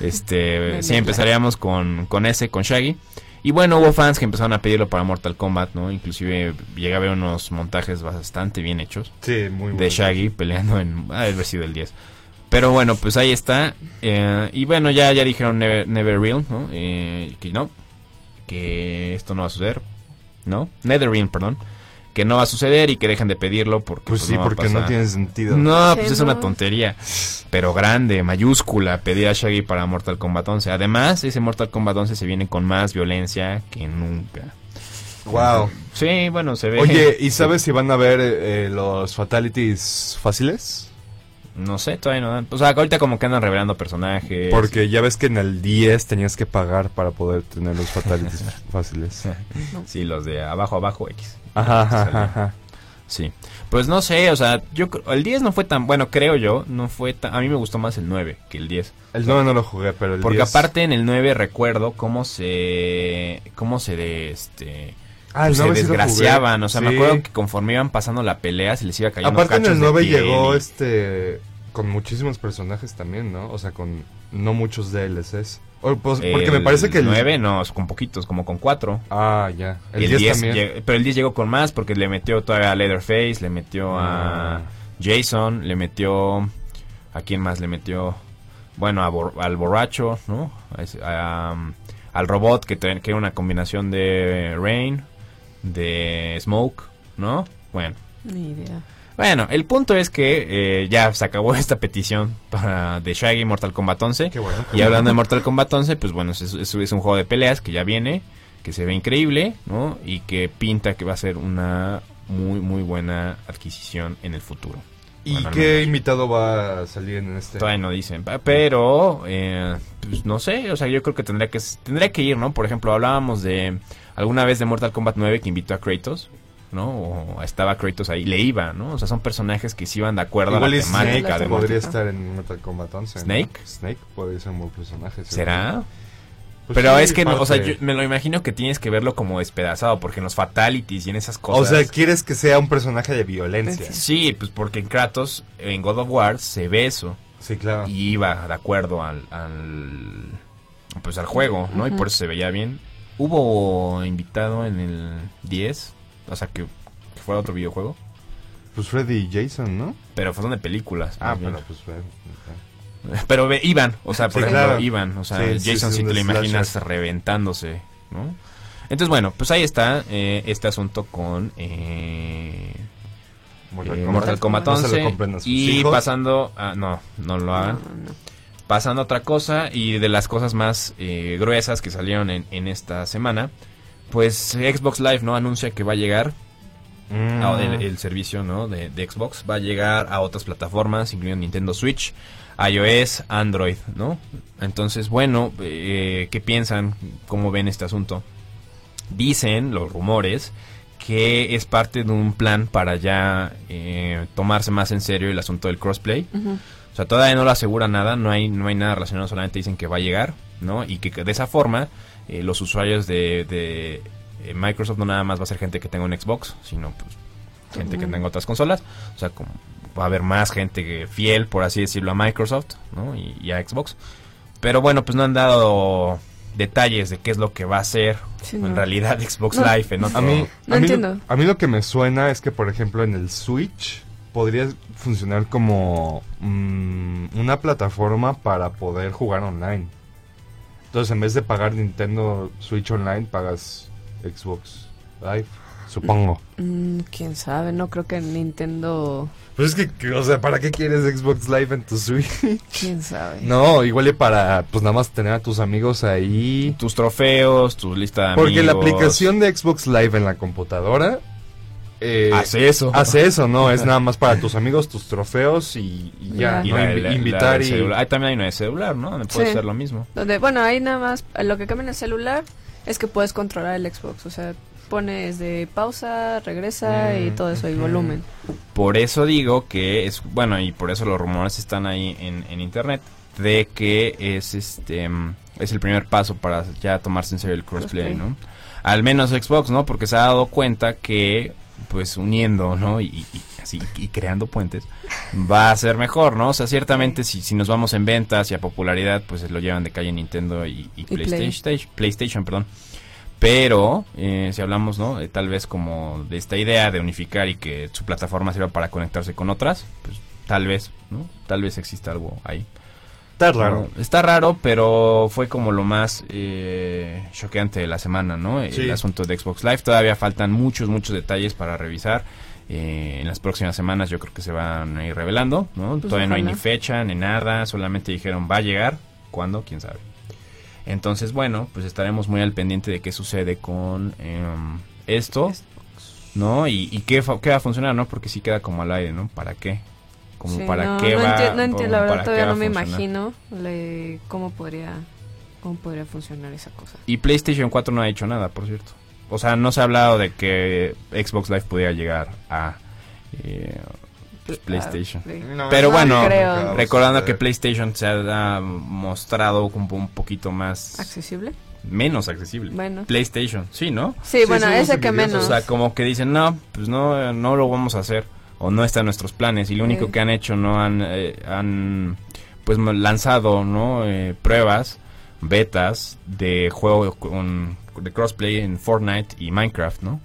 este sí empezaríamos con, con ese, con Shaggy. Y bueno, hubo fans que empezaron a pedirlo para Mortal Kombat, ¿no? Inclusive llegué a ver unos montajes bastante bien hechos Sí, muy de Shaggy peleando en haber sido el 10 pero bueno pues ahí está eh, y bueno ya ya dijeron Never, Never Real no Eh, que no que esto no va a suceder no Netherrealm perdón que no va a suceder y que dejen de pedirlo porque Pues sí, no va a porque no tiene sentido. no Sí, pues es no. una tontería pero grande mayúscula pedir a Shaggy para Mortal Kombat 11 además ese Mortal Kombat 11 se viene con más violencia que nunca Wow. sí bueno se ve Oye, ¿y sabes si van a ver eh, los fatalities fáciles? No sé, todavía no dan. O sea, ahorita como que andan revelando personajes. Porque ya ves que en el 10 tenías que pagar para poder tener los fatalities fáciles. Sí, los de abajo, abajo, X. Ajá, ajá, ajá. Sí. Pues no sé, o sea, yo el 10 no fue tan, bueno, creo yo, no fue tan, a mí me gustó más el 9 que el 10. El 9 no lo jugué, pero el Porque 10... aparte en el 9 recuerdo cómo se, cómo se de, este, Ah, el se 9 sí lo jugué. desgraciaban, o sea, me acuerdo que conforme iban pasando la pelea se les iba cayendo Aparte en cachos el de 9 piel llegó y- este con muchísimos personajes también, ¿no? O sea, con no muchos DLCs. O, pues, porque me parece que el 9 no, con poquitos, como con 4. Ah, ya. El, El 10, 10 también. pero el 10 llegó con más porque le metió todavía a Leatherface, le metió a Ah. Jason, le metió a quién más le metió, bueno, a bor- al borracho, ¿no? A a, um, al robot que, que era una combinación de Rain, de Smoke, ¿no? Bueno, Ni idea. bueno, el punto es que eh, ya se acabó esta petición para de Shaggy Mortal Kombat 11. Qué bueno. Y hablando de Mortal Kombat 11, pues bueno, es, es- es un juego de peleas que ya viene, que se ve increíble, ¿no? Y que pinta que va a ser una muy, muy buena adquisición en el futuro. ¿Y Bueno, qué menos. invitado va a salir en este? Todavía no dicen, pero eh, pues no sé, o sea, yo creo que tendría que tendría que ir, ¿no? Por ejemplo, hablábamos de alguna vez de Mortal Kombat 9 que invitó a Kratos, ¿no? O estaba Kratos ahí, le iba, ¿no? O sea, son personajes que sí iban de acuerdo Igual a la temática Snake de podría Mortal estar en Mortal Kombat 11. ¿no? ¿Snake? Snake podría ser un buen personaje. ¿Será? Pues Pero sí, es que, no, o sea, yo me lo imagino que tienes que verlo como despedazado, porque en los fatalities y en esas O cosas... sea, quieres que sea un personaje de violencia. Sí, pues porque en Kratos, en God of War, se ve eso. Sí, claro. Y iba de acuerdo al, al pues al juego, ¿no? Y por eso se veía bien. Hubo invitado en el 10, o sea, que, que fuera otro videojuego, Pues Freddy y Jason, ¿no? pero fueron de películas. Ah, bien. pero pues Fred. Pero ve, iban, o sea, por Sí, ejemplo, claro. iban, o sea, Sí, el sí, Jason sí, sí, un te lo imaginas slasher. reventándose, ¿no? Entonces, bueno, pues ahí está eh, este asunto con eh, Mortal eh, Kombat. Mortal Kombat No se lo 11. compren a sus y hijos. pasando a... No, no lo hagan. No, no. Pasando a otra cosa y de las cosas más eh, gruesas que salieron en, en esta semana, pues Xbox Live no anuncia que va a llegar Mm. a- el, el servicio ¿no? de, de Xbox va a llegar a otras plataformas, incluyendo Nintendo Switch, iOS, Android, ¿no? Entonces, bueno, eh, ¿qué piensan? ¿Cómo ven este asunto? Dicen los rumores que es parte de un plan para ya eh, tomarse más en serio el asunto del crossplay. O sea, todavía no lo asegura nada, no hay, no hay nada relacionado, solamente dicen que va a llegar, ¿no? Y que, de esa forma eh, los usuarios de, de, eh, Microsoft no nada más va a ser gente que tenga un Xbox, sino pues gente que tenga otras consolas. O sea, como va a haber más gente que- fiel, por así decirlo, a Microsoft, ¿no? Y, y a Xbox. Pero bueno, pues no han dado detalles de qué es lo que va a ser Sí, en no. realidad Xbox No. Live en otro... A mí, No a mí entiendo. Lo, a mí lo que me suena es que, por ejemplo, en el Switch podría funcionar como mm, una plataforma para poder jugar online. Entonces, en vez de pagar Nintendo Switch Online, pagas Xbox Live, supongo. Mm, Quién sabe, no creo que Nintendo. Pues es que, o sea, ¿para qué quieres Xbox Live en tu Switch? Quién sabe. No, igual y para, pues nada más tener a tus amigos ahí. tus trofeos, tu lista de Porque la amigos. aplicación de Xbox Live en la computadora eh, hace eso. hace eso, ¿no? Es nada más para tus amigos, tus trofeos y, y ya, Ya. Y ¿no? la- Invi- la- la invitar del y... celular. Ah, también hay una de celular, ¿no? Donde puedes Sí. hacer lo mismo. Donde, bueno, ahí nada más. Lo que cambia en el celular es que puedes controlar el Xbox. O sea, pones de pausa, regresa y Mm, todo eso, y ujú. volumen. Por eso digo que es, bueno, y por eso los rumores están ahí en, en internet, de que es este es el primer paso para ya tomarse en serio el crossplay, Crossplay. ¿no? Al menos Xbox, ¿no? Porque se ha dado cuenta que, pues uniendo, ¿no? Y, así, y creando puentes, va a ser mejor, ¿no? O sea, ciertamente si, si nos vamos en ventas y a popularidad, pues lo llevan de calle Nintendo y, y Play. PlayStation, PlayStation, perdón. Pero, eh, si hablamos, ¿no? Eh, tal vez como de esta idea de unificar y que su plataforma sirva para conectarse con otras, pues tal vez, ¿no? Tal vez exista algo ahí. Está raro. No, está raro, pero fue como lo más eh, choqueante de la semana, ¿no? El Sí. asunto de Xbox Live. Todavía faltan muchos, muchos detalles para revisar. Eh, en las próximas semanas yo creo que se van a ir revelando, ¿no? Pues Todavía no hay ni fecha, ni nada. Solamente dijeron va a llegar. ¿Cuándo? ¿Quién sabe? Entonces, bueno, pues estaremos muy al pendiente de qué sucede con em, esto, ¿no? Y, y qué, qué va a funcionar, ¿no? Porque sí queda como al aire, ¿no? ¿Para qué? Como Sí, para no, qué no va enti- no entiendo, la verdad todavía no me imagino le- cómo podría cómo podría funcionar esa cosa. Y PlayStation 4 no ha hecho nada, por cierto. O sea, no se ha hablado de que Xbox Live pudiera llegar a eh, pues, PlayStation. Ah, sí. No, Pero no bueno, creo. recordando que PlayStation se ha mostrado como un poquito más accesible. menos accesible. Bueno. PlayStation, sí, ¿no? Sí, Sí, bueno, ese que menos. O sea, como que dicen, no, pues no, no lo vamos a hacer. O no está en nuestros planes. Y lo único que han hecho, no han, eh, han pues lanzado, ¿no? Eh, pruebas, betas de juego con, de crossplay en Fortnite y Minecraft, ¿no?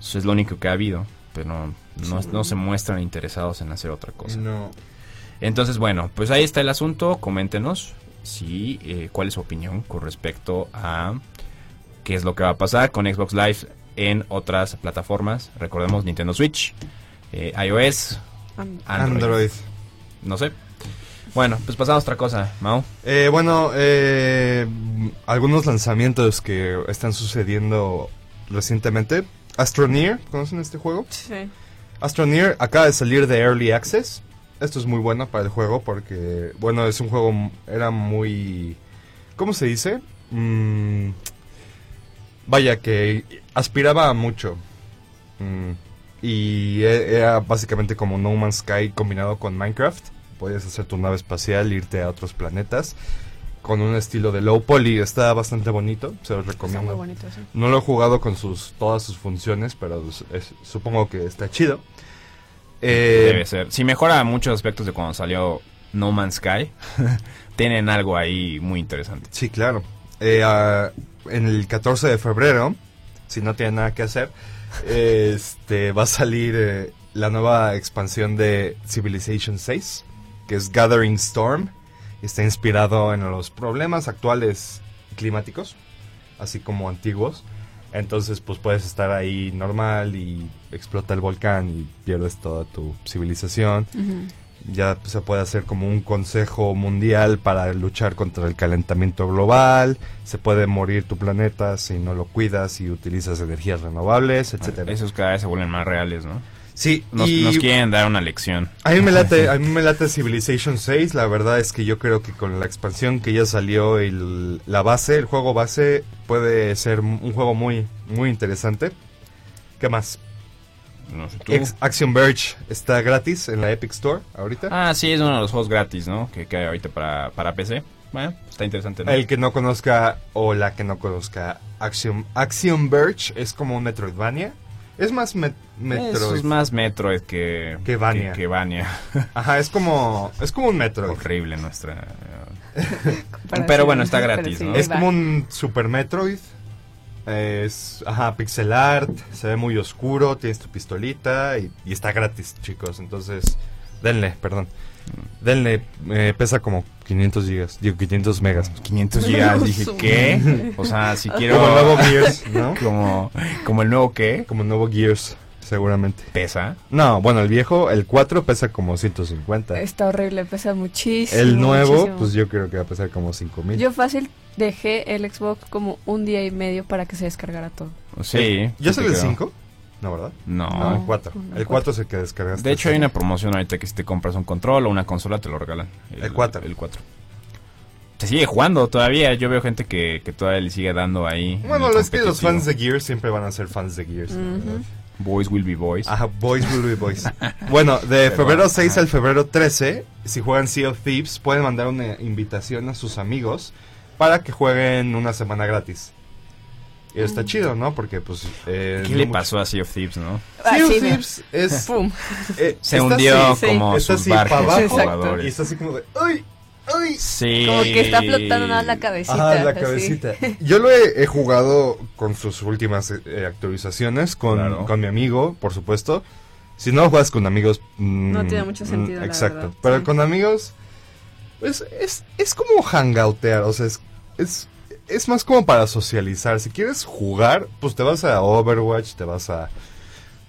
Eso es lo único que ha habido. Pero no, Sí. no se muestran interesados en hacer otra cosa. No. Entonces, bueno, pues ahí está el asunto. Coméntenos si eh, cuál es su opinión con respecto a qué es lo que va a pasar con Xbox Live en otras plataformas. Recordemos Nintendo Switch, eh, iOS, Android. Android. No sé. Bueno, pues pasamos a otra cosa, Mau. Eh, bueno, eh, algunos lanzamientos que están sucediendo recientemente. Astroneer, ¿conocen este juego? Sí. Astroneer acaba de salir de Early Access. Esto es muy bueno para el juego porque, bueno, es un juego, era muy... ¿Cómo se dice? Mm, vaya, que aspiraba a mucho. Mm, y e- era básicamente como No Man's Sky combinado con Minecraft. Podías hacer tu nave espacial, irte a otros planetas. Con un estilo de low poly. Está bastante bonito, se los Está recomiendo. muy bonito, sí. No lo he jugado con sus todas sus funciones, pero es- es- supongo que está chido. Eh, Debe ser. Si mejora muchos aspectos de cuando salió No Man's Sky, tienen algo ahí muy interesante. Sí, claro. Eh, ah, en el 14 de febrero, si no tiene nada que hacer, este va a salir eh, la nueva expansión de Civilization 6, que es Gathering Storm. Está inspirado en los problemas actuales climáticos, así como antiguos. Entonces, pues puedes estar ahí normal y explota el volcán y pierdes toda tu civilización. Ya se puede hacer como un consejo mundial para luchar contra el calentamiento global. Se puede morir tu planeta si no lo cuidas y utilizas energías renovables, etcétera. Esos cada vez se vuelven más reales, ¿no? Sí, Nos, y nos quieren dar una lección. a mí me late, a mí me late Civilization 6. La verdad es que yo creo que con la expansión que ya salió y el- la base, el juego base puede ser un juego muy, muy interesante. ¿Qué más? No sé tú. Ex- Action Verge está gratis en la Epic Store ahorita. Ah, sí, es uno de los juegos gratis, ¿no? Que, que hay ahorita para, para PC. Bueno, está interesante, ¿no? El que no conozca o la que no conozca Action, Action Verge es como un Metroidvania. Es más met- Metroid. Eso es más Metroid que... Que Vania. Que, que Vania. Ajá, es como es como un Metroid. Horrible nuestra... Pero bueno, está gratis, sí, ¿no? Es como un Super Metroid. Es, ajá, pixel art, se ve muy oscuro, tienes tu pistolita y, y está gratis, chicos. Entonces, denle, perdón. Denle, eh, pesa como 500 gigas, digo 500 megas. 500 gigas. Dije, ¿qué? O sea, si quiero... Como el nuevo Gears, ¿no? Como, como el nuevo qué? Como el nuevo Gears, seguramente. Pesa. No, bueno, el viejo, el 4 pesa como 150. Está horrible, pesa muchísimo. El nuevo, muchísimo. pues yo creo que va a pesar como 5000. Yo fácil dejé el Xbox como un día y medio para que se descargara todo. Sí. ¿Ya te el creo. 5? No, ¿verdad? No. No, el 4. no, El el 4 es el que descargaste. De hecho, hay una promoción ahorita que si te compras un control o una consola te lo regalan. El cuatro. El 4. Se sigue jugando todavía. Yo veo gente que, que todavía le sigue dando ahí. en Bueno, es que los fans de Gears siempre van a ser fans de Gears. verdad. Boys will be boys. Ajá, Boys Will Be Boys. bueno, de Pero, febrero 6 ajá. al febrero 13, si juegan Sea of Thieves, pueden mandar una invitación a sus amigos para que jueguen una semana gratis. Y está chido, ¿no? Porque, pues... eh, ¿Qué no le mucho- pasó a Sea of Thieves, no? Ah, Sea of. Thieves es... ¡Pum! eh, Se hundió así, sí. como Está sus así para barcos abajo. Exacto. Y está así como de... ¡Ay! ¡Ay! Sí. Como que está flotando nada la cabecita. Ajá, la así. cabecita. Yo lo he, he jugado con sus últimas eh, actualizaciones, con, Claro. con mi amigo, por supuesto. Si no juegas con amigos... mm, No tiene mucho mm, sentido, la Exacto. verdad, Pero sí. con amigos... Es, es, es como hangoutear, o sea, es, es, es más como para socializar. Si quieres jugar, pues te vas a Overwatch, te vas a...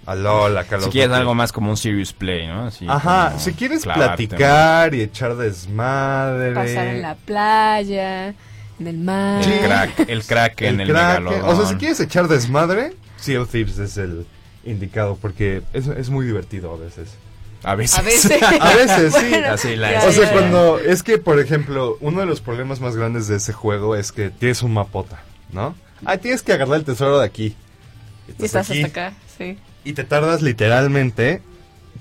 A LOL, a Call Si quieres algo más como un serious play, ¿no? Así Ajá, si quieres clavarte, platicar y echar desmadre. Pasar en la playa, en el mar. El crack, el crack en el megalodón. O sea, si quieres echar desmadre, Sea of Thieves es el indicado porque es, es muy divertido a veces. A veces. A veces. A veces, sí. Bueno, Así la- ya, O sea, ya, ya. cuando es que, por ejemplo, uno de los problemas más grandes de ese juego es que tienes un mapota, ¿no? Ah, tienes que agarrar el tesoro de aquí. Y estás hasta acá, sí. Y te tardas literalmente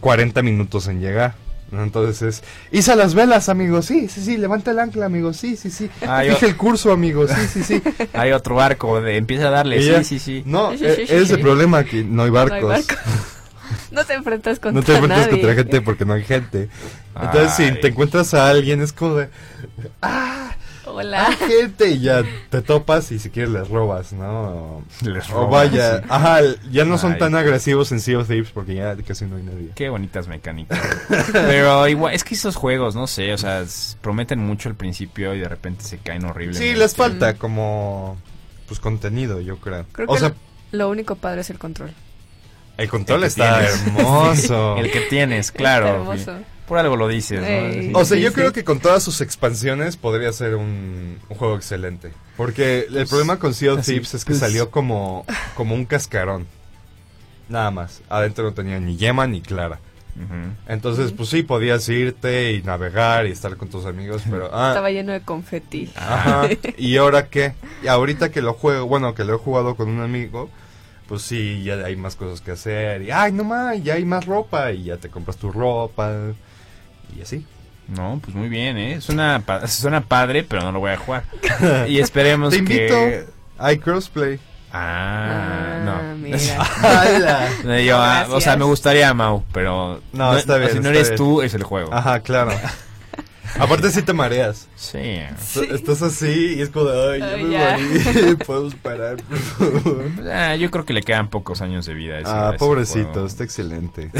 40 minutos en llegar. Entonces es, hice las velas, amigos, sí, sí, sí, levanta el ancla, amigos, sí, sí, sí. Ah, yo- Fije el curso, amigos, sí, sí, sí. Hay otro barco, de, empieza a darle, sí, sí, sí. No, Sí, sí, eh, sí, es sí. el problema que no hay barcos. No hay barco. No te enfrentas contra No te enfrentas nadie. contra gente porque no hay gente. Entonces, si te encuentras a alguien, es como de. ¡Ah! Hola. hay gente! Y ya te topas y si quieres les robas, ¿no? Les O robas, vaya. sí. Ajá, ya no son Ay. tan agresivos en Sea of Thieves porque ya casi no hay nadie. Qué bonitas mecánicas. Pero igual, es que esos juegos, no sé, o sea, prometen mucho al principio y de repente se caen horriblemente. Sí, les falta como. Pues contenido, yo creo. Creo o que sea, lo único padre es el control. El control el está tienes. hermoso. El que tienes, claro. Está hermoso. Por algo lo dices, ¿no? Ey. Sí. O sea, yo sí. creo que con todas sus expansiones podría ser un, un juego excelente. Porque el problema con Sea of así, Thieves es que pues- salió como, como un cascarón. Nada más. Adentro no tenía ni yema ni clara. Entonces, pues sí, podías irte y navegar y estar con tus amigos, pero... ah, Estaba lleno de confeti. Ajá. ¿Y ahora qué? Y ahorita que lo juego, bueno, que lo he jugado con un amigo, pues sí, ya hay más cosas que hacer. Y, ay, no más, ya hay más ropa. Y ya te compras tu ropa. Y así. No, pues muy bien, ¿eh? Suena, pa- suena padre, pero no lo voy a jugar. y esperemos Te invito. que... Hay crossplay. Ah, no. mira. ¡Hala! No, yo, ah, o sea, me gustaría, Mau, pero... No, está bien, Si no eres bien. tú, es el juego. Ajá, claro. Aparte sí te mareas. Sí. Est- Estás así y es como de, ay, ya me morí. Podemos parar, por favor. Ah, yo creo que le quedan pocos años de vida. a ese- Ah, ese pobrecito, juego. está excelente.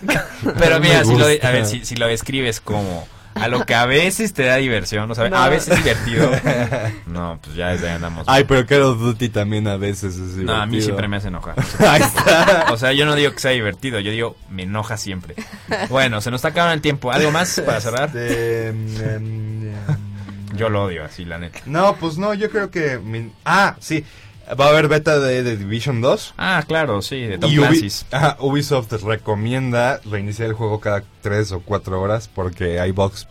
Pero mira, si lo, a ver, si, si lo describes como a lo que a veces te da diversión, o sea, No. a veces es divertido. No, pues ya desde ahí andamos. Ay, pero Call of Duty también a veces es divertido. no, a mí siempre me hace enojar. Ahí está. O sea, yo no digo que sea divertido, yo digo me enoja siempre. Bueno, se nos está acabando el tiempo. ¿Algo más para cerrar? Este, mm, em, Yo lo odio, así, la neta. No, pues no, yo creo que... mi- Ah, sí. Va a haber beta de, The Division 2. Ah, claro, sí, de Tom y Ubi- ajá, Ubisoft recomienda reiniciar el juego cada 3 o 4 horas porque hay bugs.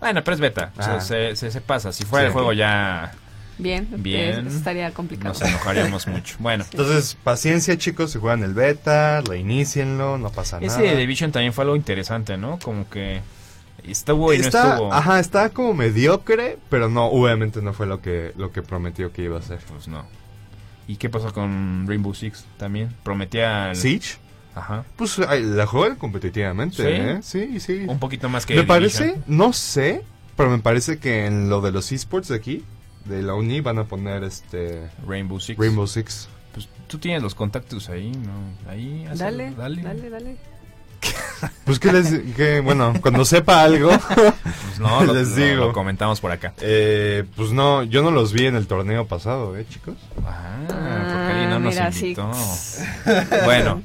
Bueno, pero es beta, o sea, se, se, se pasa. Si fuera Sí. el juego ya Bien, Bien. estaría complicado. nos enojaríamos mucho. Bueno, Entonces, paciencia chicos, si juegan el beta, reinicienlo, no pasa ese nada. de Division también fue algo interesante, ¿no? Como que estuvo y no está, estuvo. ajá, está como mediocre, pero no, obviamente no fue lo que, lo que prometió que iba a ser. Pues no. ¿Y qué pasó con Rainbow Six también? Prometía... el- Siege, Ajá. pues ay, la juegan competitivamente, ¿Sí? ¿eh? Sí, sí. Un poquito más que Me Division. parece, no sé, pero me parece que en lo de los esports de aquí, de la uni, van a poner este Rainbow Six. Rainbow Six. Pues tú tienes los contactos ahí, ¿no? Ahí, hazlo, Dale, dale. dale, dale. Pues que les, que bueno, cuando sepa algo, Pues no, lo, Les lo- digo. lo comentamos por acá. eh, pues no, yo no los vi en el torneo pasado, ¿eh, chicos? Ah, Ah, porque alguien no nos mira, sí. Bueno,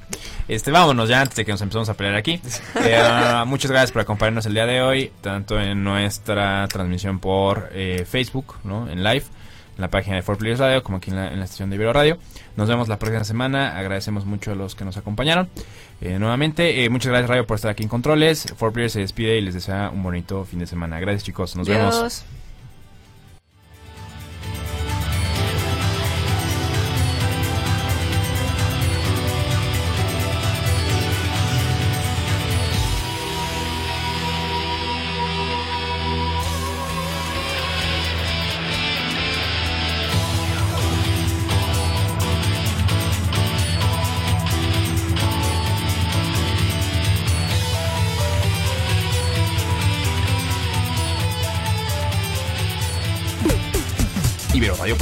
este, vámonos ya antes de que nos empecemos a pelear aquí. Eh, ah, muchas gracias por acompañarnos el día de hoy, tanto en nuestra transmisión por eh, Facebook, ¿no? En live, en la página de 4Players Radio, como aquí en la, en la estación de Ibero Radio. Nos vemos la próxima semana. Agradecemos mucho a los que nos acompañaron. Eh, nuevamente, eh, muchas gracias Radio por estar aquí en Controles. 4Players se despide y les desea un bonito fin de semana. Gracias chicos, nos vemos.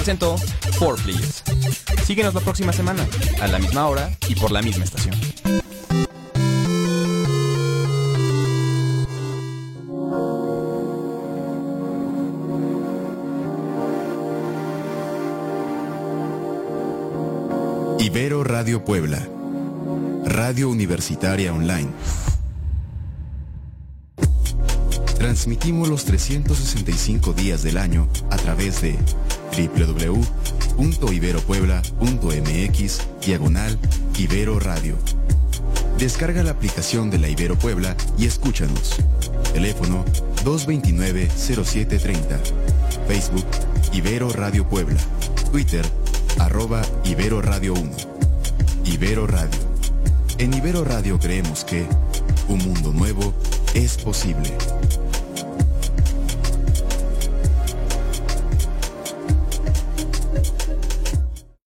Presentó 4Players. Síguenos la próxima semana, a la misma hora y por la misma estación. Ibero Radio Puebla. Radio Universitaria Online. Transmitimos los 365 días del año a través de www.iberopuebla.mx diagonal Ibero Radio. Descarga la aplicación de la Ibero Puebla y escúchanos. Teléfono 229-0730. Facebook Ibero Radio Puebla. Twitter arroba Ibero Radio 1. Ibero Radio. En Ibero Radio creemos que un mundo nuevo es posible.